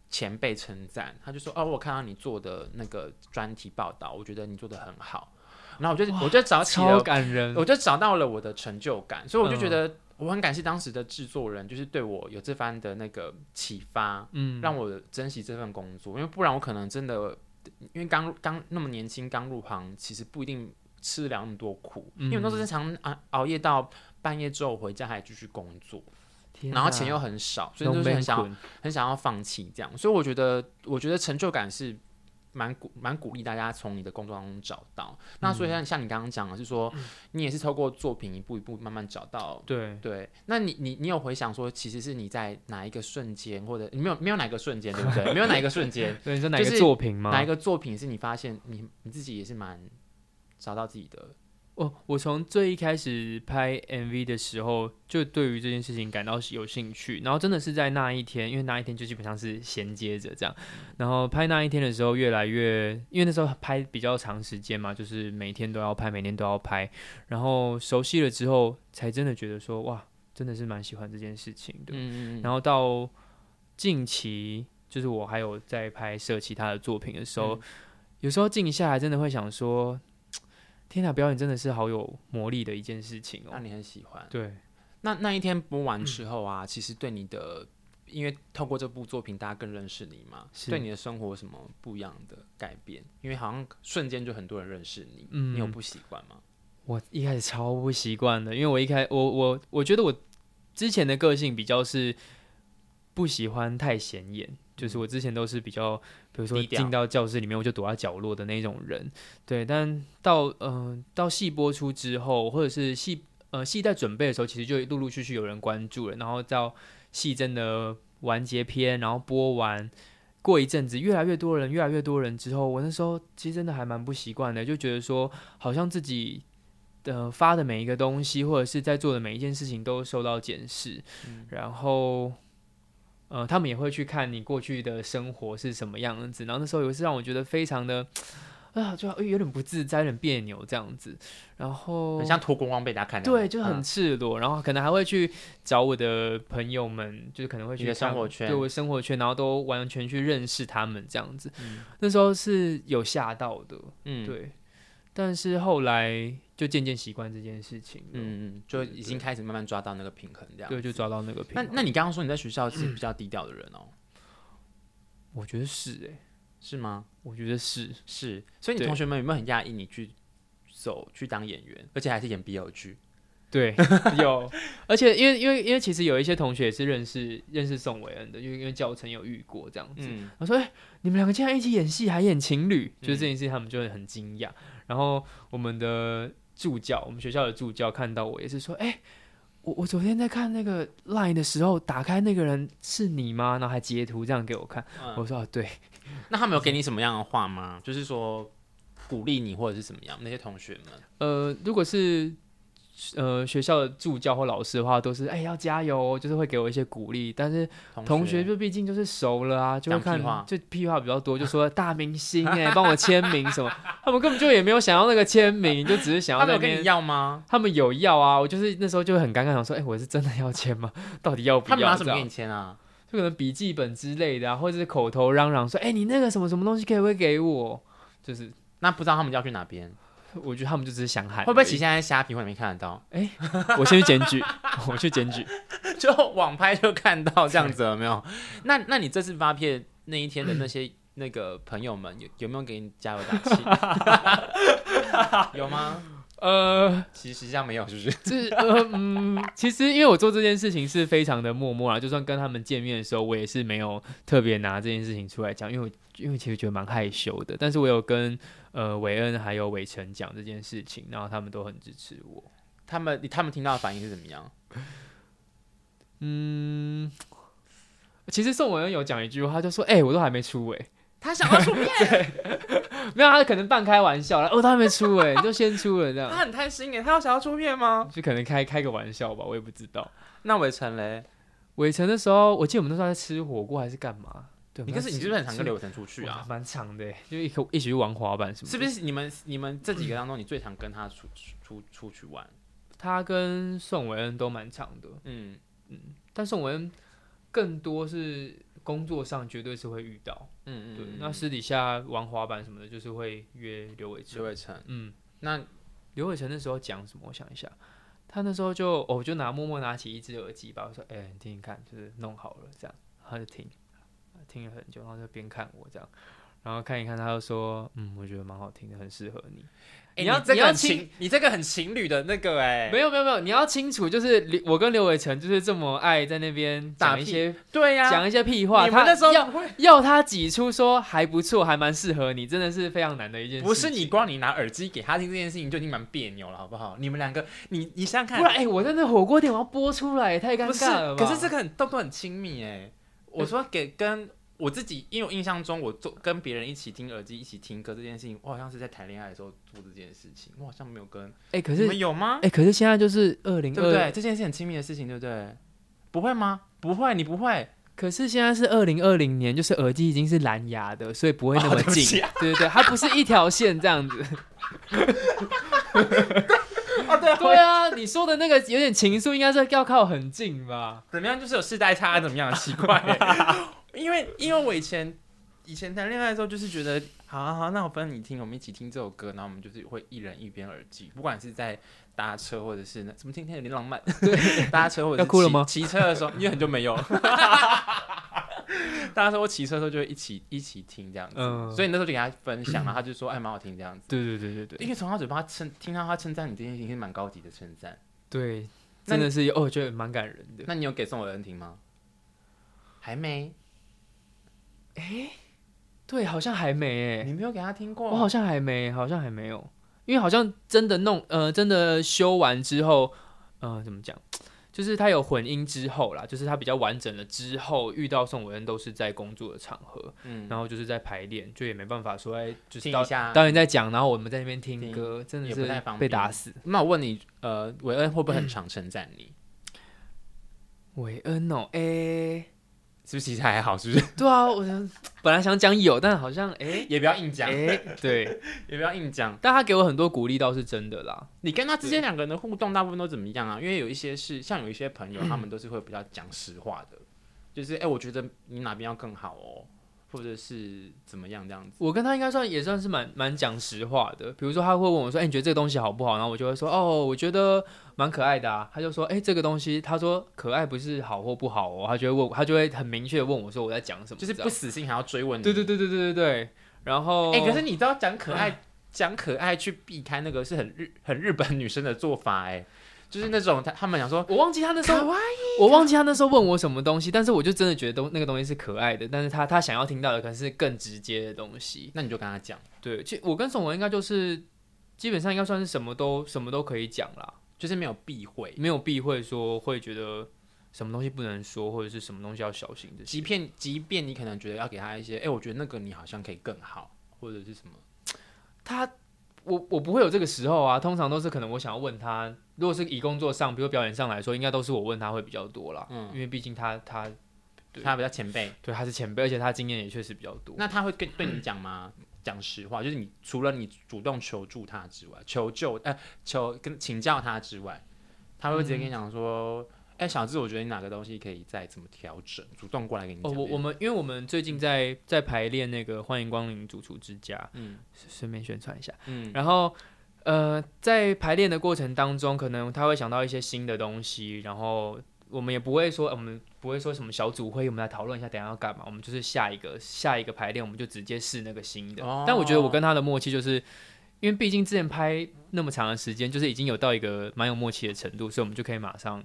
前辈称赞，他就说：“哦，我看到你做的那个专题报道，我觉得你做的很好。”然后我就我就找起了，感人，我就找到了我的成就感，所以我就觉得我很感谢当时的制作人，就是对我有这番的那个启发，嗯，让我珍惜这份工作，因为不然我可能真的因为刚刚那么年轻刚入行，其实不一定。吃了那么多苦，嗯、因为那时候经常熬熬夜到半夜之后回家还继续工作，哪然后钱又很少，所以就是很想很想要放弃这样。所以我觉得，我觉得成就感是蛮鼓蛮鼓励大家从你的工作当中找到。嗯、那所以像像你刚刚讲的是说，嗯、你也是透过作品一步一步慢慢找到。对对，那你你你有回想说，其实是你在哪一个瞬间，或者你没有没有哪个瞬间，对不对？没有哪一个瞬间，对，你说哪个作品吗？哪一个作品是你发现你你自己也是蛮。找到自己的哦，我从最一开始拍 MV 的时候，就对于这件事情感到有兴趣，然后真的是在那一天，因为那一天就基本上是衔接着这样，然后拍那一天的时候，越来越，因为那时候拍比较长时间嘛，就是每天都要拍，每天都要拍，然后熟悉了之后，才真的觉得说，哇，真的是蛮喜欢这件事情的。嗯嗯。然后到近期，就是我还有在拍摄其他的作品的时候，嗯、有时候静下来，真的会想说。天哪，表演真的是好有魔力的一件事情哦。那你很喜欢？对。那那一天播完之后啊，嗯、其实对你的，因为透过这部作品，大家更认识你嘛，对你的生活有什么不一样的改变？因为好像瞬间就很多人认识你，嗯、你有不习惯吗？我一开始超不习惯的，因为我一开我我我觉得我之前的个性比较是不喜欢太显眼。就是我之前都是比较，比如说进到教室里面，我就躲在角落的那种人，对。但到嗯、呃、到戏播出之后，或者是戏呃戏在准备的时候，其实就陆陆续续有人关注了。然后到戏真的完结篇，然后播完，过一阵子越来越多人，越来越多人之后，我那时候其实真的还蛮不习惯的，就觉得说好像自己的发的每一个东西，或者是在做的每一件事情都受到检视，嗯、然后。呃，他们也会去看你过去的生活是什么样子，然后那时候有一次让我觉得非常的啊，就有点不自在，有点别扭这样子，然后很像脱光光被大家看到，对，就很赤裸，嗯、然后可能还会去找我的朋友们，就是可能会去生活圈，对我生活圈，然后都完全去认识他们这样子，嗯、那时候是有吓到的，嗯，对，但是后来。就渐渐习惯这件事情，嗯嗯，就已经开始慢慢抓到那个平衡，这样对，就抓到那个平衡。那那你刚刚说你在学校是比 较低调的人哦？我觉得是诶，是吗？我觉得是是，所以你同学们有没有很讶异你去走去当演员，而且还是演 BL 剧？对，有，而且因为因为因为其实有一些同学也是认识认识宋伟恩的，因为因为教程有遇过这样子。我说，哎，你们两个竟然一起演戏，还演情侣，就是这件事情他们就会很惊讶。然后我们的。助教，我们学校的助教看到我也是说：“哎、欸，我我昨天在看那个 Line 的时候，打开那个人是你吗？”然后还截图这样给我看。嗯、我说：“啊，对。”那他们有给你什么样的话吗？就是说鼓励你或者是怎么样？那些同学们？呃，如果是。呃，学校的助教或老师的话，都是哎、欸、要加油，就是会给我一些鼓励。但是同学就毕竟就是熟了啊，就会看就屁话比较多，就说 大明星哎、欸，帮我签名什么。他们根本就也没有想要那个签名，就只是想要那边。他们你要吗？他们有要啊，我就是那时候就很尴尬，想说哎、欸，我是真的要签吗？到底要不要？他们拿什么给你签啊？就可能笔记本之类的啊，或者是口头嚷嚷说哎、欸，你那个什么什么东西可以不可以给我？就是那不知道他们要去哪边。我觉得他们就只是想喊，会不会其实现在虾皮会没看得到？哎、欸，我先去检举，我去检举，就网拍就看到这样子了没有？那那你这次发片那一天的那 些那个朋友们有有没有给你加油打气？有吗？呃，其实实际上没有，是不是？就是呃嗯，其实因为我做这件事情是非常的默默啦，就算跟他们见面的时候，我也是没有特别拿这件事情出来讲，因为我因为其实觉得蛮害羞的。但是我有跟呃韦恩还有韦成讲这件事情，然后他们都很支持我。他们他们听到的反应是怎么样？嗯，其实宋文恩有讲一句话，他就说：“哎、欸，我都还没出哎。”他想要出片，没有，他可能半开玩笑了。哦，他还没出哎，你就先出了这样。他很贪心哎，他要想要出片吗？就可能开开个玩笑吧，我也不知道。那伟成嘞？伟成的时候，我记得我们那时候在吃火锅还是干嘛？对，你可是你是不是很常跟刘伟成出去啊？蛮长的，就一一起去玩滑板什么。是不是你们你们这几个当中，你最常跟他出出出去玩？他跟宋韦恩都蛮长的，嗯嗯，但宋韦恩更多是。工作上绝对是会遇到，嗯嗯，对。那私底下玩滑板什么的，就是会约刘伟成。刘伟成，嗯，那刘伟成那时候讲什么？我想一下，他那时候就，哦，就拿默默拿起一只耳机吧，我说，哎、欸，你听听看，就是弄好了这样，他就听，听了很久，然后就边看我这样，然后看一看，他就说，嗯，我觉得蛮好听的，很适合你。欸、你要你要情，你这个很情侣的那个哎、欸，没有没有没有，你要清楚，就是我跟刘伟成就是这么爱在那边讲一些对呀，讲一些屁话。你们那时候要要他挤出说还不错，还蛮适合你，真的是非常难的一件事。不是你光你拿耳机给他听这件事情就已经蛮别扭了，好不好？你们两个，你你想想看，不然哎、欸，我在那火锅店我要播出来也太尴尬了吧？可是这个很动作很亲密哎、欸，我说给跟。我自己，因为我印象中，我做跟别人一起听耳机、一起听歌这件事情，我好像是在谈恋爱的时候做这件事情，我好像没有跟哎、欸，可是你们有吗？哎、欸，可是现在就是二零二，对不对？这件事很亲密的事情，对不对？不会吗？不会，你不会。可是现在是二零二零年，就是耳机已经是蓝牙的，所以不会那么近。哦、对，对对，它不是一条线这样子。啊，对对啊，你说的那个有点情愫，应该是要靠很近吧？怎么样？就是有世代差，怎么样？奇怪。因为因为我以前以前谈恋爱的时候，就是觉得好啊好啊，那我分你听，我们一起听这首歌，然后我们就是会一人一边耳机，不管是在搭车或者是那怎么今天有点浪漫，对，搭车或者是？骑车的时候，因为很久没有，大家说我骑车的时候就会一起一起听这样子，嗯，所以那时候就给他分享，然后他就说哎蛮好听这样子，对对对对对，因为从他嘴巴称听到他称赞你这件事情是蛮高级的称赞，对，真的是哦，我觉得蛮感人的。那你有给宋韦恩听吗？还没。哎、欸，对，好像还没哎，你没有给他听过？我好像还没，好像还没有，因为好像真的弄，呃，真的修完之后，呃，怎么讲？就是他有混音之后啦，就是他比较完整了之后，遇到宋韦恩都是在工作的场合，嗯，然后就是在排练，就也没办法说，哎，就是导导演在讲，然后我们在那边听歌，真的是被打死。那我问你，呃，韦恩会不会很常称赞你？韦、嗯、恩哦，哎。是不是其实还好？是不是？对啊，我想 本来想讲有，但好像哎、欸，也不要硬讲。哎、欸，对，也不要硬讲。但他给我很多鼓励，倒是真的啦。你跟他之间两个人的互动，大部分都怎么样啊？因为有一些是像有一些朋友，他们都是会比较讲实话的，就是哎、欸，我觉得你哪边要更好哦。或者是怎么样这样子？我跟他应该算也算是蛮蛮讲实话的。比如说他会问我说：“哎、欸，你觉得这个东西好不好？”然后我就会说：“哦，我觉得蛮可爱的啊。”他就说：“哎、欸，这个东西，他说可爱不是好或不好哦。”他就会问，他就会很明确的问我说：“我在讲什么？”就是不死心还要追问你。对对对对对对对。然后，哎、欸，可是你知道讲可爱 讲、嗯、可爱去避开那个是很日很日本女生的做法哎。就是那种他他们想说，我忘记他那时候，我忘记他那时候问我什么东西，但是我就真的觉得东那个东西是可爱的，但是他他想要听到的可能是更直接的东西，那你就跟他讲。对，其实我跟宋文应该就是基本上应该算是什么都什么都可以讲啦，就是没有避讳，没有避讳说会觉得什么东西不能说或者是什么东西要小心的。即便即便你可能觉得要给他一些，哎、欸，我觉得那个你好像可以更好，或者是什么，他。我我不会有这个时候啊，通常都是可能我想要问他，如果是以工作上，比如表演上来说，应该都是我问他会比较多啦。嗯，因为毕竟他他他比较前辈，对，他是前辈，而且他经验也确实比较多。那他会跟对你讲吗？讲实话，就是你除了你主动求助他之外，求救呃求跟请教他之外，他会直接跟你讲说。嗯哎，小智，我觉得你哪个东西可以再怎么调整？主动过来给你讲。哦，我我们因为我们最近在在排练那个《欢迎光临主厨之家》，嗯，顺便宣传一下，嗯，然后呃，在排练的过程当中，可能他会想到一些新的东西，然后我们也不会说，我们不会说什么小组会，我们来讨论一下，等下要干嘛？我们就是下一个下一个排练，我们就直接试那个新的。哦、但我觉得我跟他的默契就是，因为毕竟之前拍那么长的时间，就是已经有到一个蛮有默契的程度，所以我们就可以马上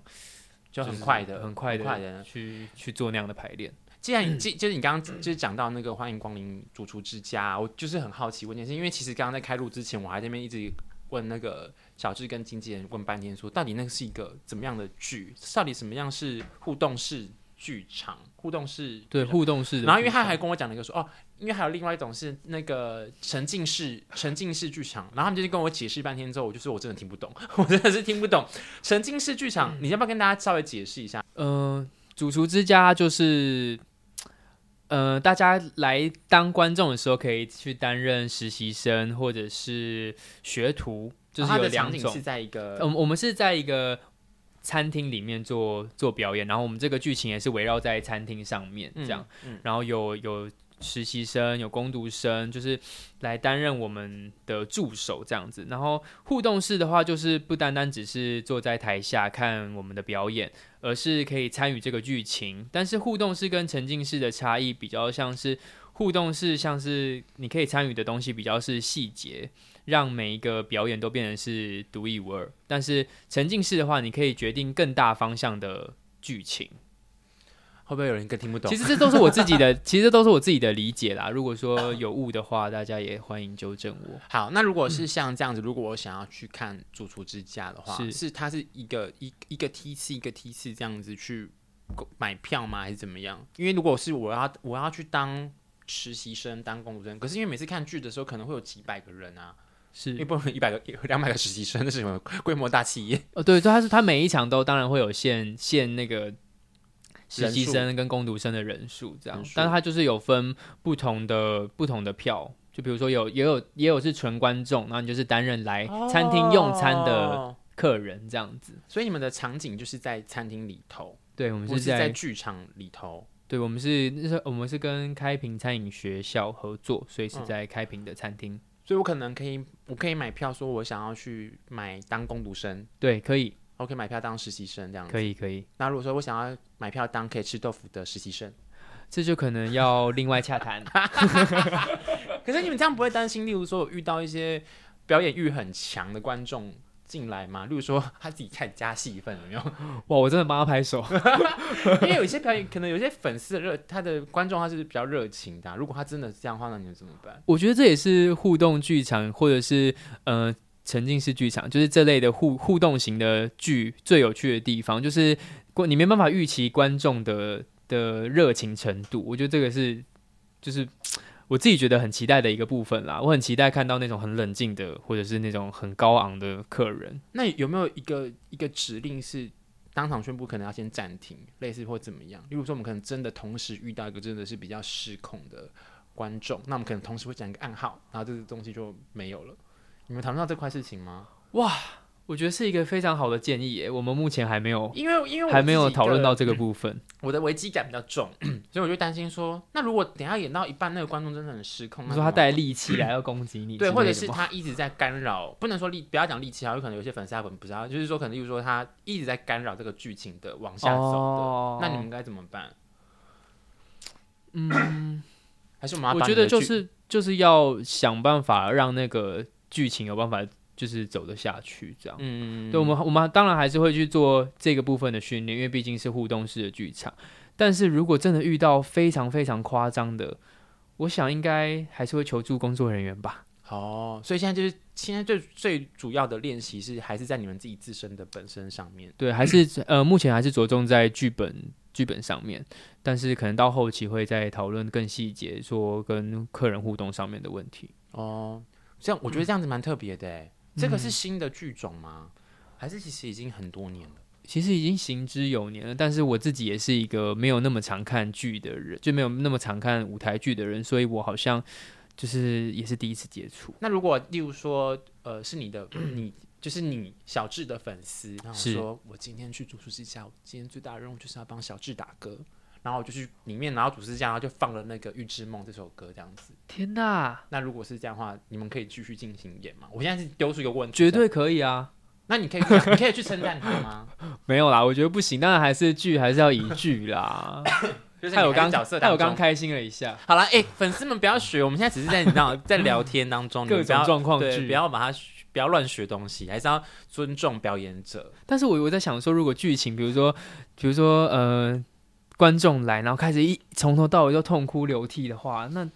就很快的、很快的去去做那样的排练。既然 既就是你刚刚就是讲到那个欢迎光临主厨之家，我就是很好奇问题是因为其实刚刚在开录之前，我还在那边一直问那个小智跟经纪人问半天，说到底那个是一个怎么样的剧？到底什么样是互动式剧场？互动式对互动式的。然后因为他还跟我讲了一个说哦，因为还有另外一种是那个沉浸式沉浸式剧场。然后他们就是跟我解释半天之后，我就说我真的听不懂，我真的是听不懂沉浸式剧场。你要不要跟大家稍微解释一下？嗯、呃，主厨之家就是。呃，大家来当观众的时候，可以去担任实习生或者是学徒，就是有两种。是在一个，嗯，我们是在一个餐厅里面做做表演，然后我们这个剧情也是围绕在餐厅上面这样，嗯嗯、然后有有。实习生有工读生，就是来担任我们的助手这样子。然后互动式的话，就是不单单只是坐在台下看我们的表演，而是可以参与这个剧情。但是互动式跟沉浸式的差异比较像是，互动式像是你可以参与的东西比较是细节，让每一个表演都变成是独一无二。但是沉浸式的话，你可以决定更大方向的剧情。会不会有人更听不懂？其实这都是我自己的，其实这都是我自己的理解啦。如果说有误的话，大家也欢迎纠正我。好，那如果是像这样子，嗯、如果我想要去看主厨之家的话，是是它是一个一一个梯次一个梯次这样子去买票吗？还是怎么样？因为如果是我要我要去当实习生当工读生，可是因为每次看剧的时候可能会有几百个人啊，是因为不能一百个两百个实习生，那是什么规模大企业？哦，对，它是它每一场都当然会有限限那个。实习生跟工读生的人数这样，但是他就是有分不同的不同的票，就比如说有也有也有是纯观众，然后你就是担任来餐厅用餐的客人这样子。哦、所以你们的场景就是在餐厅里头，对，我们是在剧场里头，对，我们是那时候我们是跟开平餐饮学校合作，所以是在开平的餐厅、嗯。所以我可能可以，我可以买票，说我想要去买当工读生，对，可以。我可以买票当实习生这样子，可以可以。那如果说我想要买票当可以吃豆腐的实习生，这就可能要另外洽谈。可是你们这样不会担心，例如说我遇到一些表演欲很强的观众进来吗？例如说 他自己开始加戏份，有没有？哇，我真的帮他拍手。因为有一些表演，可能有些粉丝的热，他的观众他是比较热情的啊。如果他真的是这样的话，那你们怎么办？我觉得这也是互动剧场，或者是呃。沉浸式剧场就是这类的互互动型的剧最有趣的地方，就是你没办法预期观众的的热情程度。我觉得这个是就是 我自己觉得很期待的一个部分啦。我很期待看到那种很冷静的，或者是那种很高昂的客人。那有没有一个一个指令是当场宣布可能要先暂停，类似或怎么样？例如说我们可能真的同时遇到一个真的是比较失控的观众，那我们可能同时会讲一个暗号，然后这个东西就没有了。你们谈到这块事情吗？哇，我觉得是一个非常好的建议耶。我们目前还没有，因为因为还没有讨论到这个 部分。我的危机感比较重，所以我就担心说，那如果等下演到一半，那个观众真的很失控，你说他带利器来 要攻击你，对，或者是他一直在干扰，不能说利，不要讲利器啊，有可能有些粉丝他不知道，就是说可能例如说他一直在干扰这个剧情的往下走的，哦、那你们该怎么办？嗯，还是我们要？我觉得就是就是要想办法让那个。剧情有办法就是走得下去，这样。嗯，对，我们我们当然还是会去做这个部分的训练，因为毕竟是互动式的剧场。但是如果真的遇到非常非常夸张的，我想应该还是会求助工作人员吧。哦，所以现在就是现在最最主要的练习是还是在你们自己自身的本身上面。对，还是呃，目前还是着重在剧本剧本上面，但是可能到后期会再讨论更细节，说跟客人互动上面的问题。哦。这样我觉得这样子蛮特别的，这个是新的剧种吗？还是其实已经很多年了？其实已经行之有年了，但是我自己也是一个没有那么常看剧的人，就没有那么常看舞台剧的人，所以我好像就是也是第一次接触。那如果例如说，呃，是你的，你就是你小智的粉丝，然后说我今天去主厨之家，我今天最大的任务就是要帮小智打歌。然后我就去里面，然后主持这样，然后就放了那个《预知梦》这首歌，这样子。天哪！那如果是这样的话，你们可以继续进行演吗？我现在是丢出一个问题，绝对可以啊！那你可以你可以去称赞他吗？没有啦，我觉得不行，当然还是剧还是要一句啦。他有刚角色，他有刚开心了一下。好了，哎、欸，粉丝们不要学，我们现在只是在你知道在聊天当中各种状况剧，不要把它不要乱学东西，还是要尊重表演者。但是我我在想说，如果剧情，比如说，比如说，呃，观众来，然后开始一从头到尾都痛哭流涕的话，那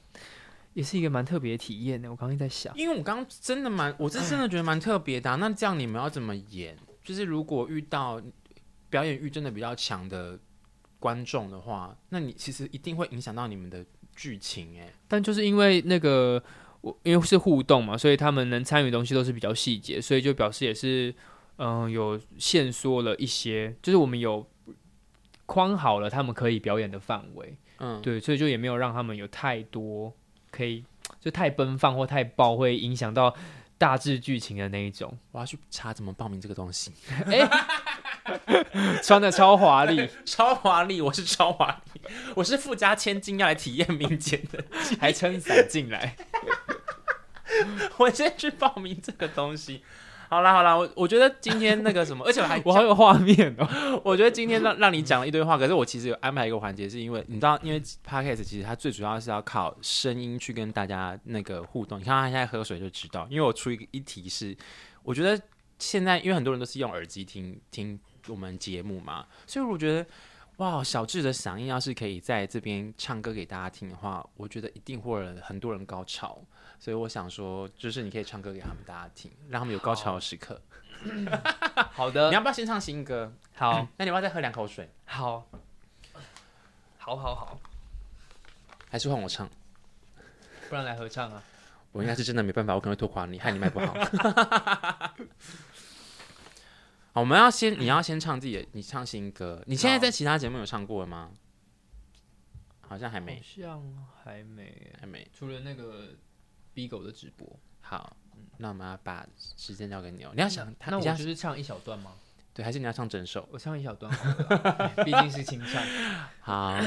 也是一个蛮特别的体验的。我刚刚在想，因为我刚刚真的蛮，我是真的觉得蛮特别的、啊。那这样你们要怎么演？就是如果遇到表演欲真的比较强的。观众的话，那你其实一定会影响到你们的剧情哎。但就是因为那个我因为是互动嘛，所以他们能参与的东西都是比较细节，所以就表示也是嗯、呃、有限缩了一些，就是我们有框好了他们可以表演的范围。嗯，对，所以就也没有让他们有太多可以就太奔放或太爆，会影响到大致剧情的那一种。我要去查怎么报名这个东西。哎。穿的超华丽，超华丽！我是超华丽，我是富家千金要来体验民间的，还撑伞进来。我先去报名这个东西。好啦好啦，我我觉得今天那个什么，而且我还我好有画面哦。我觉得今天让让你讲了一堆话，可是我其实有安排一个环节，是因为你知道，因为 Podcast 其实它最主要是要靠声音去跟大家那个互动。你看他现在喝水就知道，因为我出一个一题是，我觉得现在因为很多人都是用耳机听听。我们节目嘛，所以我觉得，哇，小智的嗓音要是可以在这边唱歌给大家听的话，我觉得一定会有很多人高潮。所以我想说，就是你可以唱歌给他们大家听，让他们有高潮的时刻。好，好的，你要不要先唱新歌？好，那你要不要再喝两口水？好，好好好，还是换我唱？不然来合唱啊？我应该是真的没办法，我可能会拖垮你，害你卖不好。好，我们要先，你要先唱自己的，你唱新歌。你现在在其他节目有唱过吗？好像还没，好像还没，还没。除了那个 Bigo 的直播。好，那我们要把时间交给你哦。你要想，那我就是唱一小段吗？对，还是你要唱整首？我唱一小段好了，毕竟是清唱。好，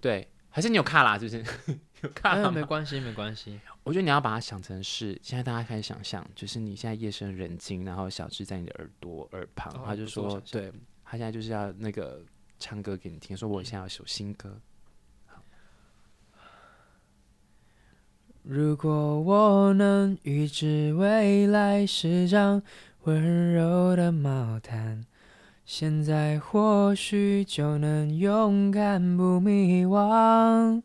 对，还是你有卡啦？是不是？有 卡啦？没关系，没关系。我觉得你要把它想成是，现在大家开始想象，就是你现在夜深人静，然后小智在你的耳朵耳旁，哦、他就说，对，他现在就是要那个唱歌给你听，说我现在要首新歌。如果我能预知未来是张温柔的毛毯，现在或许就能勇敢不迷惘，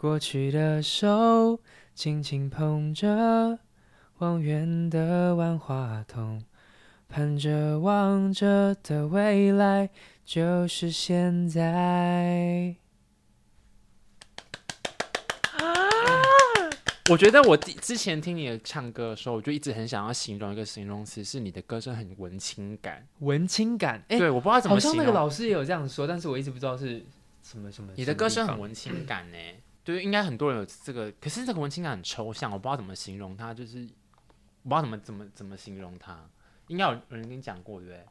过去的手。轻轻捧着望远的万花筒，盼着望着的未来就是现在。啊！我觉得我之前听你的唱歌的时候，我就一直很想要形容一个形容词，是你的歌声很文青感。文青感？哎，对，我不知道怎么形容。好像那个老师也有这样说，但是我一直不知道是什么什么。你的歌声很文青感呢。对，应该很多人有这个，可是这个文青感很抽象，我不知道怎么形容它，就是我不知道怎么怎么怎么形容它。应该有人跟你讲过，对不对？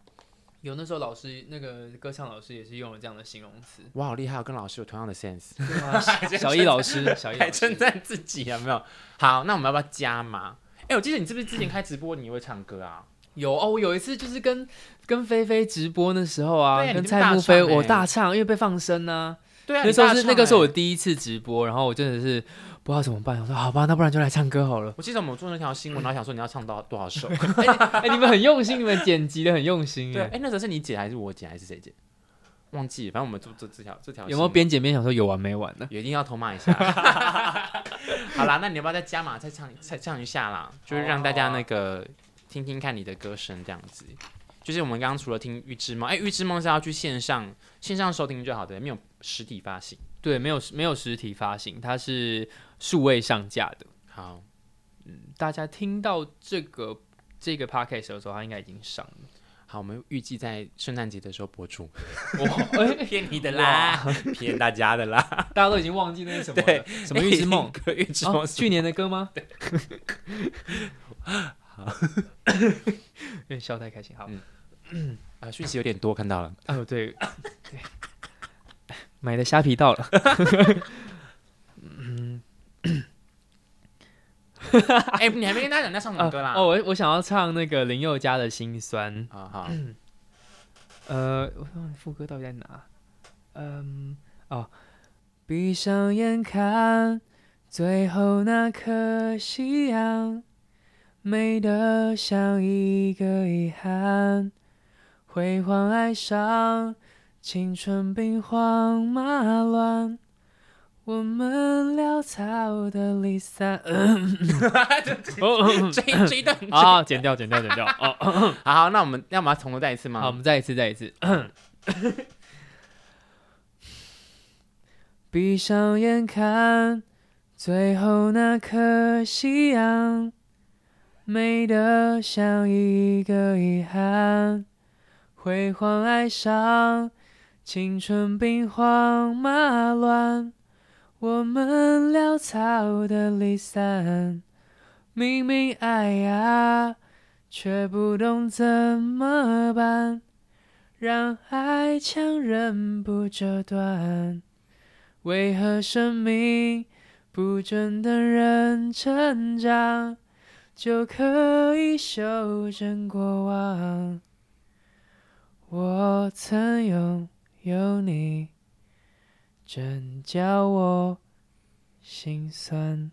有，那时候老师那个歌唱老师也是用了这样的形容词。哇，好厉害，我跟老师有同样的 sense。小易老师，小易还称赞自己有没有？好，那我们要不要加嘛？哎，我记得你是不是之前开直播你会唱歌啊？有哦，我有一次就是跟跟菲菲直播的时候啊，跟蔡慕菲我大唱，因为被放生呢。对啊，那时候是那个时候我第一次直播，然后我真的是不知道怎么办。我说好吧，那不然就来唱歌好了。我记得我们做那条新闻，然后想说你要唱到多少首？哎，你们很用心，你们剪辑的很用心。对，哎，那时候是你剪还是我剪还是谁剪？忘记，反正我们做这这条这条。有没有边剪边想说有完没完呢？也一定要偷骂一下。好啦，那你要不要再加码再唱再唱一下啦？就是让大家那个听听看你的歌声这样子。就是我们刚刚除了听《预知梦》，哎，《预知梦》是要去线上线上收听就好的，没有实体发行。对，没有没有实体发行，它是数位上架的。好，嗯，大家听到这个这个 podcast 的时候，它应该已经上了。好，我们预计在圣诞节的时候播出。哇，骗你的啦，骗大家的啦，大家都已经忘记那是什么了？什么《预知梦》？《预知梦》去年的歌吗？好，有点笑太开心。好。嗯 嗯啊，讯息有点多，看到了。哦，对，对，买的虾皮到了。嗯，哎、欸，你还没跟大家讲你要唱什么歌啦？哦，我我想要唱那个林宥嘉的心酸。啊好，呃，我看副歌到底在哪？嗯，哦，闭上眼看最后那颗夕阳，美得像一个遗憾，辉煌爱上青春兵荒马乱。我们潦草的离散。这这一段啊，剪掉，剪掉，剪掉。哦，好，好，那我们要不要从头再一次吗？好，我们再一次，再一次。闭上眼看最后那颗夕阳，美得像一个遗憾，辉煌爱上青春兵荒马乱。我们潦草的离散，明明爱呀，却不懂怎么办，让爱强忍不折断。为何生命不准等人成长，就可以修正过往？我曾用有你。真叫我心酸。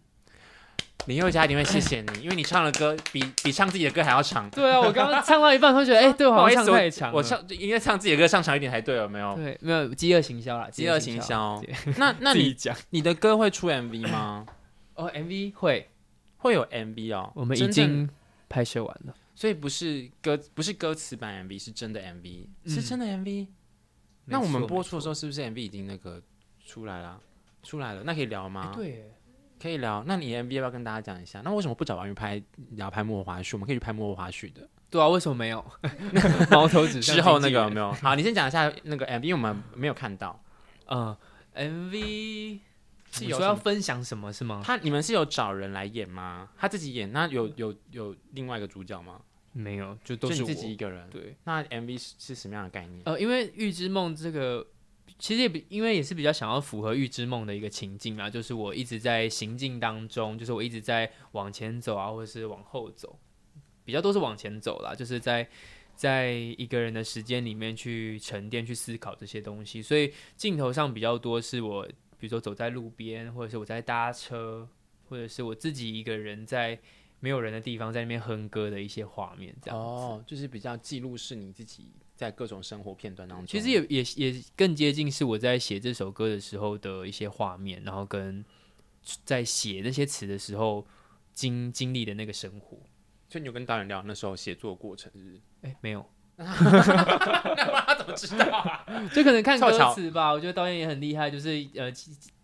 林宥嘉一定会谢谢你，因为你唱的歌比比唱自己的歌还要长。对啊，我刚刚唱到一半，会觉得 哎、欸，对我好像唱太长。我唱应该唱自己的歌上长一点才对，有没有？对，没有饥饿行销啦，饥饿行销。那那你 讲，你的歌会出 MV 吗？哦，MV 会会有 MV 哦，我们已经拍摄完了，所以不是歌不是歌词版 MV，是真的 MV，、嗯、是真的 MV。那我们播出的时候是不是 MV 已经那个？出来了，出来了，那可以聊吗？欸、对，可以聊。那你 MV 要不要跟大家讲一下？那为什么不找王宇拍要拍幕后花絮？我们可以去拍幕后花絮的。对啊，为什么没有？矛头指向之后那个有没有？好，你先讲一下那个 MV，因为我们没有看到。嗯，MV 是有说要分享什么是吗？他你们是有找人来演吗？他自己演？那有有有另外一个主角吗？没有，就都是自己一个人。对，那 MV 是是什么样的概念？呃，因为《预知梦》这个。其实也比，因为也是比较想要符合预知梦的一个情境啊，就是我一直在行进当中，就是我一直在往前走啊，或者是往后走，比较多是往前走啦，就是在在一个人的时间里面去沉淀、去思考这些东西，所以镜头上比较多是我，比如说走在路边，或者是我在搭车，或者是我自己一个人在没有人的地方在那边哼歌的一些画面，这样子。哦，就是比较记录是你自己。在各种生活片段当中，其实也也也更接近是我在写这首歌的时候的一些画面，然后跟在写那些词的时候经经历的那个生活。所以你有跟导演聊那时候写作过程是不是？哎、欸，没有。那他怎么知道啊？就可能看歌词吧。我觉得导演也很厉害，就是呃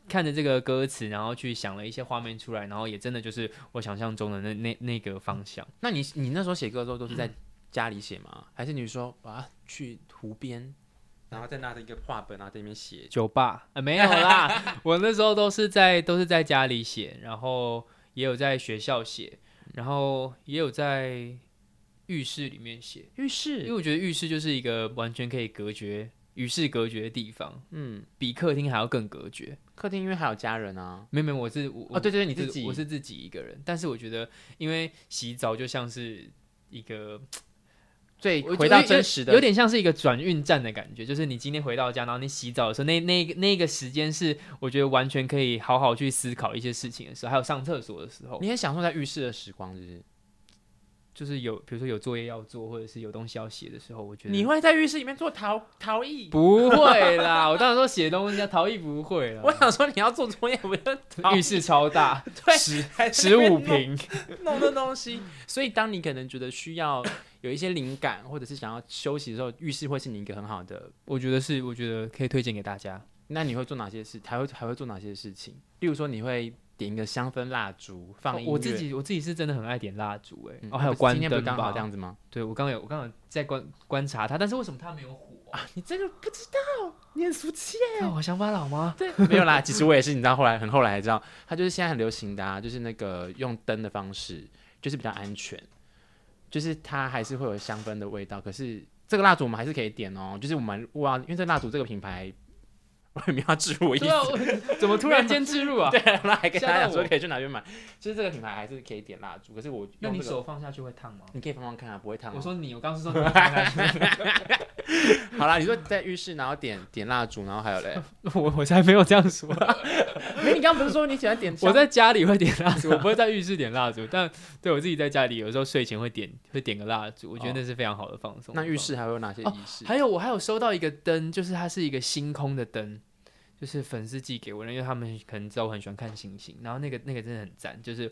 看着这个歌词，然后去想了一些画面出来，然后也真的就是我想象中的那那那个方向。那你你那时候写歌的时候都是在、嗯？家里写吗？还是你说我要去湖边，然后再拿着一个画本，然后在那边写？酒吧？啊，没有啦，我那时候都是在都是在家里写，然后也有在学校写，然后也有在浴室里面写。浴室，因为我觉得浴室就是一个完全可以隔绝与世隔绝的地方，嗯，比客厅还要更隔绝。客厅因为还有家人啊，没有没有，我是我哦，对对对，你自己，我是自己一个人，但是我觉得因为洗澡就像是一个。最，回到真实的，有点像是一个转运站的感觉，就是你今天回到家，然后你洗澡的时候，那那那个时间是我觉得完全可以好好去思考一些事情的时候，还有上厕所的时候，你很享受在浴室的时光，就是就是有，比如说有作业要做，或者是有东西要写的时候，我觉得你会在浴室里面做陶陶艺？不会啦，我当然说写东西，陶艺不会啦。我想说你要做作业，不是 浴室超大，对，十十五平弄的东西，所以当你可能觉得需要。有一些灵感，或者是想要休息的时候，浴室会是你一个很好的。我觉得是，我觉得可以推荐给大家。那你会做哪些事？还会还会做哪些事情？例如说，你会点一个香氛蜡烛，放音乐。我自己我自己是真的很爱点蜡烛，哎，哦，还有关灯。今天不刚好这样子吗？对，我刚有，我刚好在观观察它，但是为什么它没有火啊？你这个不知道，你很俗气哎。我想法老吗？对，没有啦。其实我也是，你知道，后来很后来才知道，它就是现在很流行的啊，就是那个用灯的方式，就是比较安全。就是它还是会有香氛的味道，可是这个蜡烛我们还是可以点哦。就是我们哇，因为这蜡烛这个品牌，我也没有置入我意思，怎么突然间置入啊？对，然后还跟大家讲说可以去哪边买。其实这个品牌还是可以点蜡烛，可是我那你手放下去会烫吗？你可以放放看啊，不会烫。我说你，我刚刚是说你放下去。好啦，你说在浴室，然后点点蜡烛，然后还有嘞，我我才没有这样说。没，你刚刚不是说你喜欢点？我在家里会点蜡烛，我不会在浴室点蜡烛。但对我自己在家里，有时候睡前会点会点个蜡烛，我觉得那是非常好的放松。那浴室还会有哪些仪式？还有我还有收到一个灯，就是它是一个星空的灯。就是粉丝寄给我的，因为他们可能知道我很喜欢看星星，然后那个那个真的很赞。就是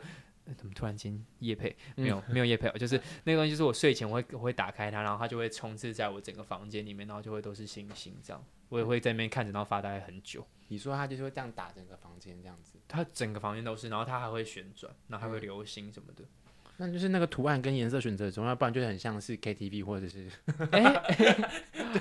怎么突然间夜配？没有没有夜配，就是 那个东西，就是我睡前我会我会打开它，然后它就会充斥在我整个房间里面，然后就会都是星星这样。我也会在那边看着，然后发呆很久。你说它就是会这样打整个房间这样子？它整个房间都是，然后它还会旋转，然后还会流星什么的。那就是那个图案跟颜色选择中，要不然就很像是 KTV 或者是，哎，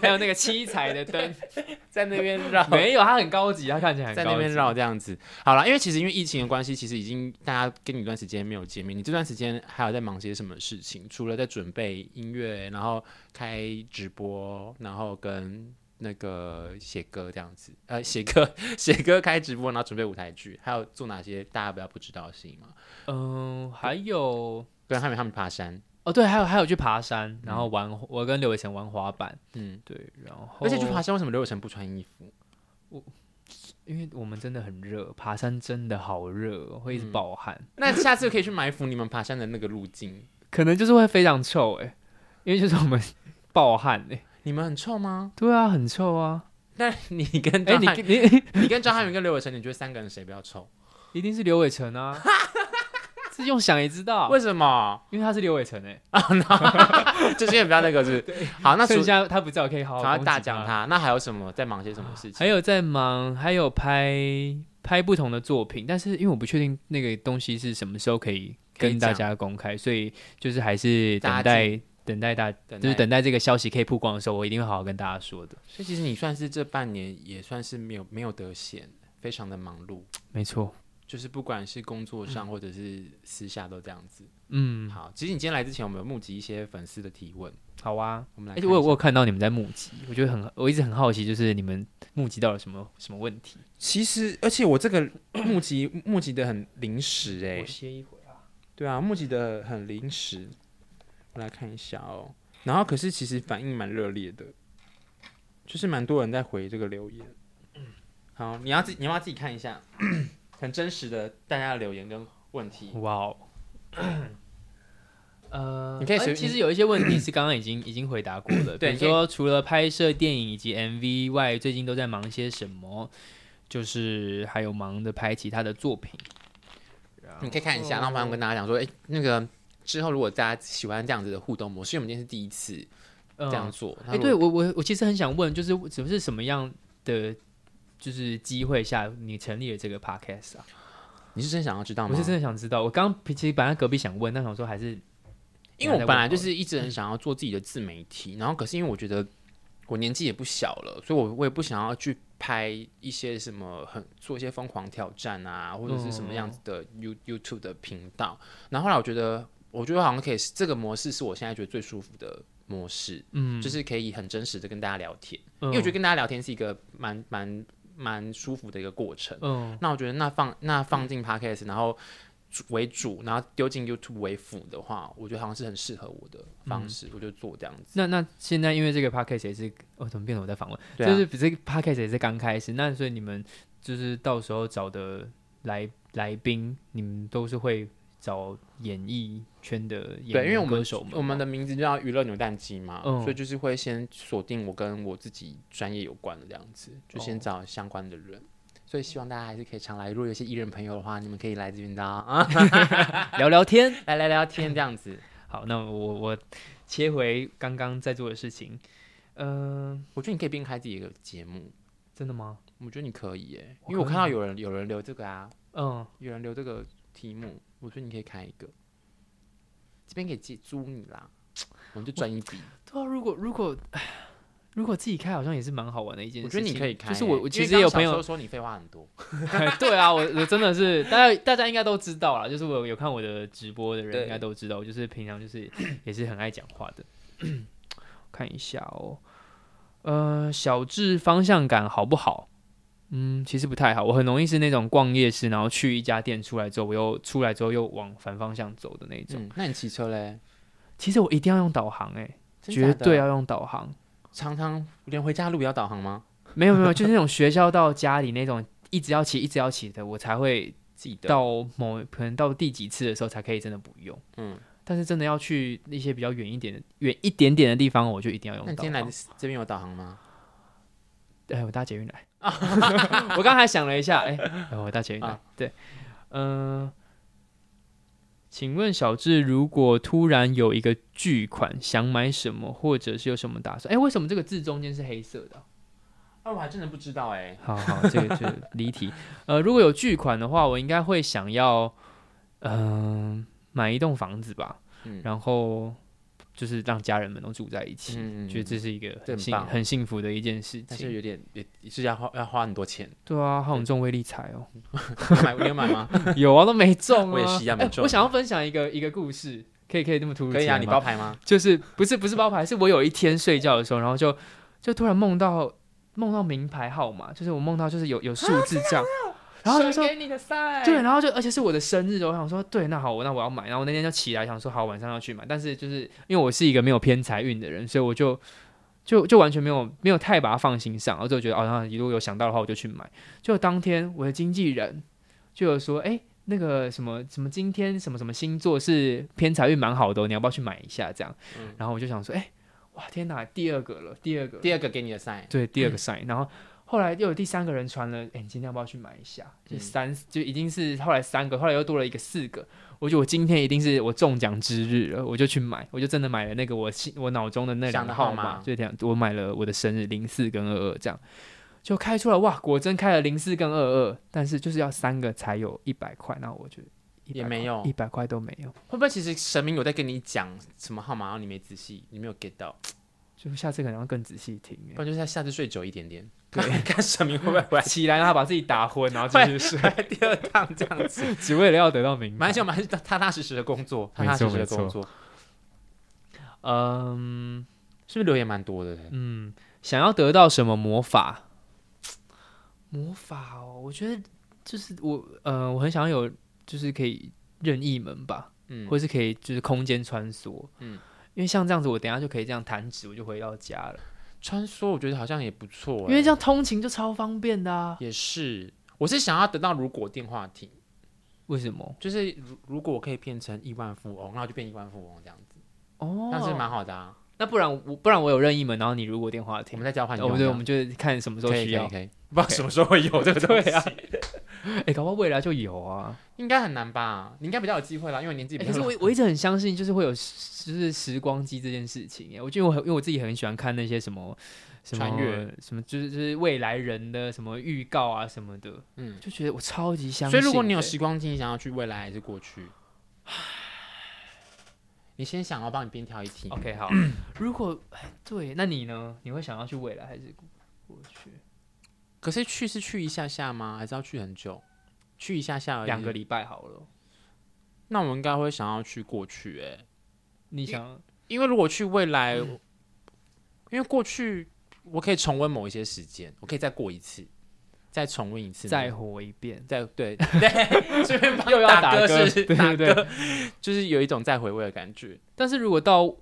还有那个七彩的灯 在那边绕，没有，它很高级，它看起来很高级在那边绕这样子。好了，因为其实因为疫情的关系，其实已经大家跟你一段时间没有见面，你这段时间还有在忙些什么事情？除了在准备音乐，然后开直播，然后跟。那个写歌这样子，呃，写歌 写歌开直播，然后准备舞台剧，还有做哪些大家比较不知道的事情吗？嗯，还有跟他们他们爬山哦，对，还有还有去爬山，然后玩，嗯、我跟刘伟成玩滑板，嗯，对，然后而且去爬山为什么刘伟成不穿衣服？我因为我们真的很热，爬山真的好热，会一直暴汗。嗯、那下次可以去埋伏你们爬山的那个路径，可能就是会非常臭哎，因为就是我们 暴汗哎。你们很臭吗？对啊，很臭啊。那你跟哎，你你 你跟张翰云跟刘伟成，你觉得三个人谁比较臭？一定是刘伟成啊！是用想也知道为什么？因为他是刘伟成哎。啊，就是因为比较那个是。好，那剩下他不在，我可以好好大讲他。那还有什么在忙些什么事情？还有在忙，还有拍拍不同的作品，但是因为我不确定那个东西是什么时候可以跟大家公开，所以就是还是等待。等待大，就是等待这个消息可以曝光的时候，我一定会好好跟大家说的。所以其实你算是这半年也算是没有没有得闲，非常的忙碌。没错，就是不管是工作上或者是私下都这样子。嗯，好。其实你今天来之前，我们有募集一些粉丝的提问。好啊，我们来。而且我有我有看到你们在募集，我觉得很，我一直很好奇，就是你们募集到了什么什么问题？其实，而且我这个募集募集的很临时哎、欸。我歇一会啊。对啊，募集的很临时。我来看一下哦，然后可是其实反应蛮热烈的，就是蛮多人在回这个留言。好，你要自你要不要自己看一下，很真实的大家的留言跟问题。哇哦，呃，你可以随、呃、其实有一些问题是刚刚已经已经回答过了，对，比如说除了拍摄电影以及 MV 外，最近都在忙些什么？就是还有忙的拍其他的作品。你可以看一下，然后马上跟大家讲说，哎，那个。之后，如果大家喜欢这样子的互动模式，因为我们今天是第一次这样做。哎、嗯，对我我我其实很想问，就是只是什么样的就是机会下你成立了这个 podcast 啊？你是真想要知道吗？我是真的想知道。我刚其实本来隔壁想问，但想说还是因为我本来就是一直很想要做自己的自媒体，然后可是因为我觉得我年纪也不小了，所以我我也不想要去拍一些什么很做一些疯狂挑战啊，或者是什么样子的 You YouTube 的频道。然后后来我觉得。我觉得好像可以，这个模式是我现在觉得最舒服的模式，嗯，就是可以很真实的跟大家聊天，嗯，因为我觉得跟大家聊天是一个蛮蛮蛮舒服的一个过程，嗯，那我觉得那放那放进 Podcast，然后为主，然后丢进 YouTube 为辅的话，我觉得好像是很适合我的方式，嗯，我就做这样子。那那现在因为这个 Podcast 也是，哦，怎么变成我在访问？对啊，就是这个 Podcast 也是刚开始，那所以你们就是到时候找的来来宾，你们都是会。找演艺圈的演员，对，因为我们歌手们，我们的名字就叫娱乐扭蛋机嘛，嗯，所以就是会先锁定我跟我自己专业有关的这样子，就先找相关的人。哦，所以希望大家还是可以常来，如果有些艺人朋友的话，你们可以来这边的啊，聊聊天，来来聊天这样子。好，那我我切回刚刚在做的事情，嗯，呃，我觉得你可以边开自己一个节目，真的吗？我觉得你可以耶，因为我看到有人有人留这个啊，嗯，有人留这个题目。我觉得你可以开一个，这边可以借租你啦，我们就赚一笔。对啊，如果如果如果自己开，好像也是蛮好玩的一件事。我觉得你可以开，就是我我其实也有朋友说你废话很多。对啊，我我真的是大家大家应该都知道啦，就是我有看我的直播的人应该都知道，我就是平常就是 也是很爱讲话的。看一下哦，呃，小智方向感好不好？嗯，其实不太好。我很容易是那种逛夜市，然后去一家店出来之后，我又出来之后又往反方向走的那种。嗯、那你骑车嘞？其实我一定要用导航、欸，哎，绝对要用导航。常常连回家路也要导航吗？没有没有，就是那种学校到家里那种一直要骑一直要骑的，我才会记得到某可能到第几次的时候才可以真的不用。嗯，但是真的要去那些比较远一点的远一点点的地方，我就一定要用导航。那今天来这边有导航吗？哎，我搭捷运来。我刚才想了一下，哎，我搭捷运来。啊、对，嗯、呃，请问小智，如果突然有一个巨款，想买什么，或者是有什么打算？哎，为什么这个字中间是黑色的？啊，我还真的不知道哎、欸。好好，这个就离题。呃，如果有巨款的话，我应该会想要，嗯、呃，买一栋房子吧。嗯，然后。就是让家人们都住在一起，嗯、觉得这是一个很幸很幸福的一件事情。但是有点也是要花要花很多钱。对啊，好像中威力彩哦。买你有买吗？有啊，都没中啊。我也是一样没中、欸。我想要分享一个一个故事，可以可以这么突然？可以啊，你包牌吗？就是不是不是包牌，是我有一天睡觉的时候，然后就就突然梦到梦到名牌号码，就是我梦到就是有有数字这样。啊然后就说，对，然后就而且是我的生日，我想说，对，那好，我那我要买。然后我那天就起来想说，好，晚上要去买。但是就是因为我是一个没有偏财运的人，所以我就就就完全没有没有太把它放心上，然后就觉得，哦，然后如果有想到的话，我就去买。就当天我的经纪人就有说，哎，那个什么什么，今天什么什么星座是偏财运蛮好的，你要不要去买一下？这样，嗯、然后我就想说，哎，哇，天哪，第二个了，第二个，第二个给你的 sign，对，第二个 sign，、嗯、然后。后来又有第三个人传了，哎，你今天要不要去买一下？就三，就已经是后来三个，后来又多了一个四个。我觉得我今天一定是我中奖之日了，我就去买，我就真的买了那个我心我脑中的那两个号码，就这样，我买了我的生日零四跟二二，这样就开出来，哇，果真开了零四跟二二，但是就是要三个才有一百块，那我觉得也没有一百块都没有，会不会其实神明有在跟你讲什么号码，然后你没仔细，你没有 get 到？就下次可能要更仔细听，不然就是下次睡久一点点。对，看神明会不会回来起来，然后把自己打昏，然后继续睡 第二趟这样子，只为了要得到名牌。蛮想，蛮踏踏实实的工作，踏踏实实的工作。嗯，是不是留言蛮多的？嗯，想要得到什么魔法？魔法哦，我觉得就是我，呃，我很想要有，就是可以任意门吧，嗯，或是可以就是空间穿梭，嗯。因为像这样子，我等下就可以这样弹指，我就回到家了。穿梭，我觉得好像也不错。因为这样通勤就超方便的啊。也是，我是想要得到如果电话亭。为什么？就是如如果我可以变成亿万富翁，然后就变亿万富翁这样子。哦，那是蛮好的啊。那不然我不然我有任意门，然后你如果电话亭，我们再交换。哦，对，我们就看什么时候需要。可以，可以，不知道什么时候会有这个东西。哎、欸，搞不好未来就有啊，应该很难吧？你应该比较有机会啦，因为年纪比较、欸。可是我我一直很相信，就是会有就是时光机这件事情。哎，我觉得我很因为我自己很喜欢看那些什么什么穿越什么，就是就是未来人的什么预告啊什么的。嗯，就觉得我超级相信。所以如果你有时光机，你想要去未来还是过去？你先想，我帮你边挑一题。OK，好。如果对，那你呢？你会想要去未来还是过去？可是去是去一下下吗？还是要去很久？去一下下而已，两个礼拜好了。那我们应该会想要去过去，欸，哎，你想？因为如果去未来，嗯、因为过去我可以重温某一些时间，我可以再过一次，再重温一次，再活一遍，再对对，又要打歌是打歌，就是有一种再回味的感觉。但是如果到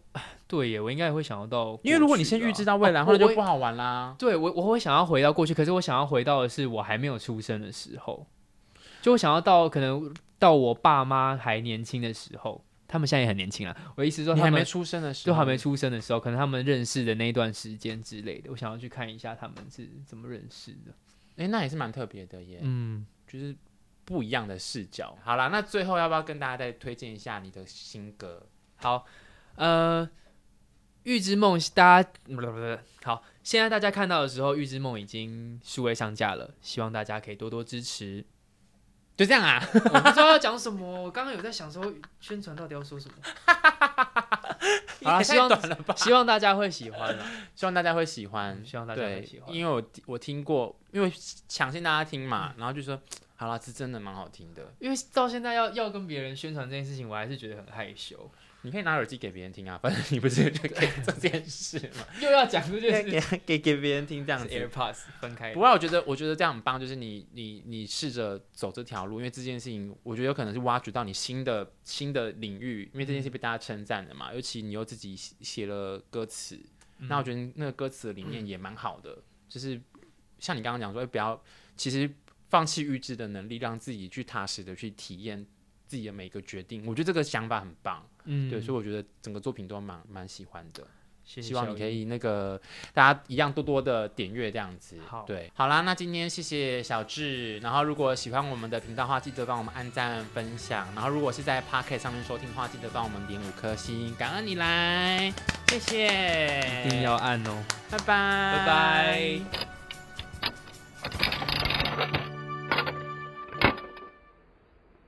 对耶，我应该也会想要到，因为如果你先预知到未来，或者就不好玩啦。对我，我会想要回到过去，可是我想要回到的是我还没有出生的时候，就我想要到可能到我爸妈还年轻的时候，他们现在也很年轻啊。我意思说，他们还没出生的时候，都还没出生的时候，可能他们认识的那一段时间之类的，我想要去看一下他们是怎么认识的。哎、欸，那也是蛮特别的耶。嗯，就是不一样的视角。好啦，那最后要不要跟大家再推荐一下你的新歌？好，呃。预知梦，大家不不不，好，现在大家看到的时候，预知梦已经数位上架了，希望大家可以多多支持。就这样啊，我不知道要讲什么，我刚刚有在想说宣传到底要说什么。好，希望希望大家会喜欢，希望大家会喜欢，希望大家会喜欢。因为我我听过，因为抢先大家听嘛，然后就说好了，是真的蛮好听的。因为到现在要要跟别人宣传这件事情，我还是觉得很害羞。你可以拿耳机给别人听啊，反正你不是就可以做这件事吗？又要讲这件事，给给给别人听这样子。AirPods 分开。不过我觉得，我觉得这样很棒，就是你你你试着走这条路，因为这件事情，我觉得有可能是挖掘到你新的新的领域，因为这件事被大家称赞的嘛。尤其你又自己写了歌词，嗯、那我觉得那个歌词的理念也蛮好的，嗯、就是像你刚刚讲说，不要其实放弃预知的能力，让自己去踏实的去体验。自己的每一个决定，我觉得这个想法很棒，对，所以我觉得整个作品都蛮蛮喜欢的，希望你可以那个大家一样多多的点阅这样子。好，对，好啦，那今天谢谢小智，然后如果喜欢我们的频道的话，记得帮我们按赞分享，然后如果是在 Pocket 上面收听话，记得帮我们点五颗星，感恩你来，谢谢，一定要按哦，拜拜，拜拜。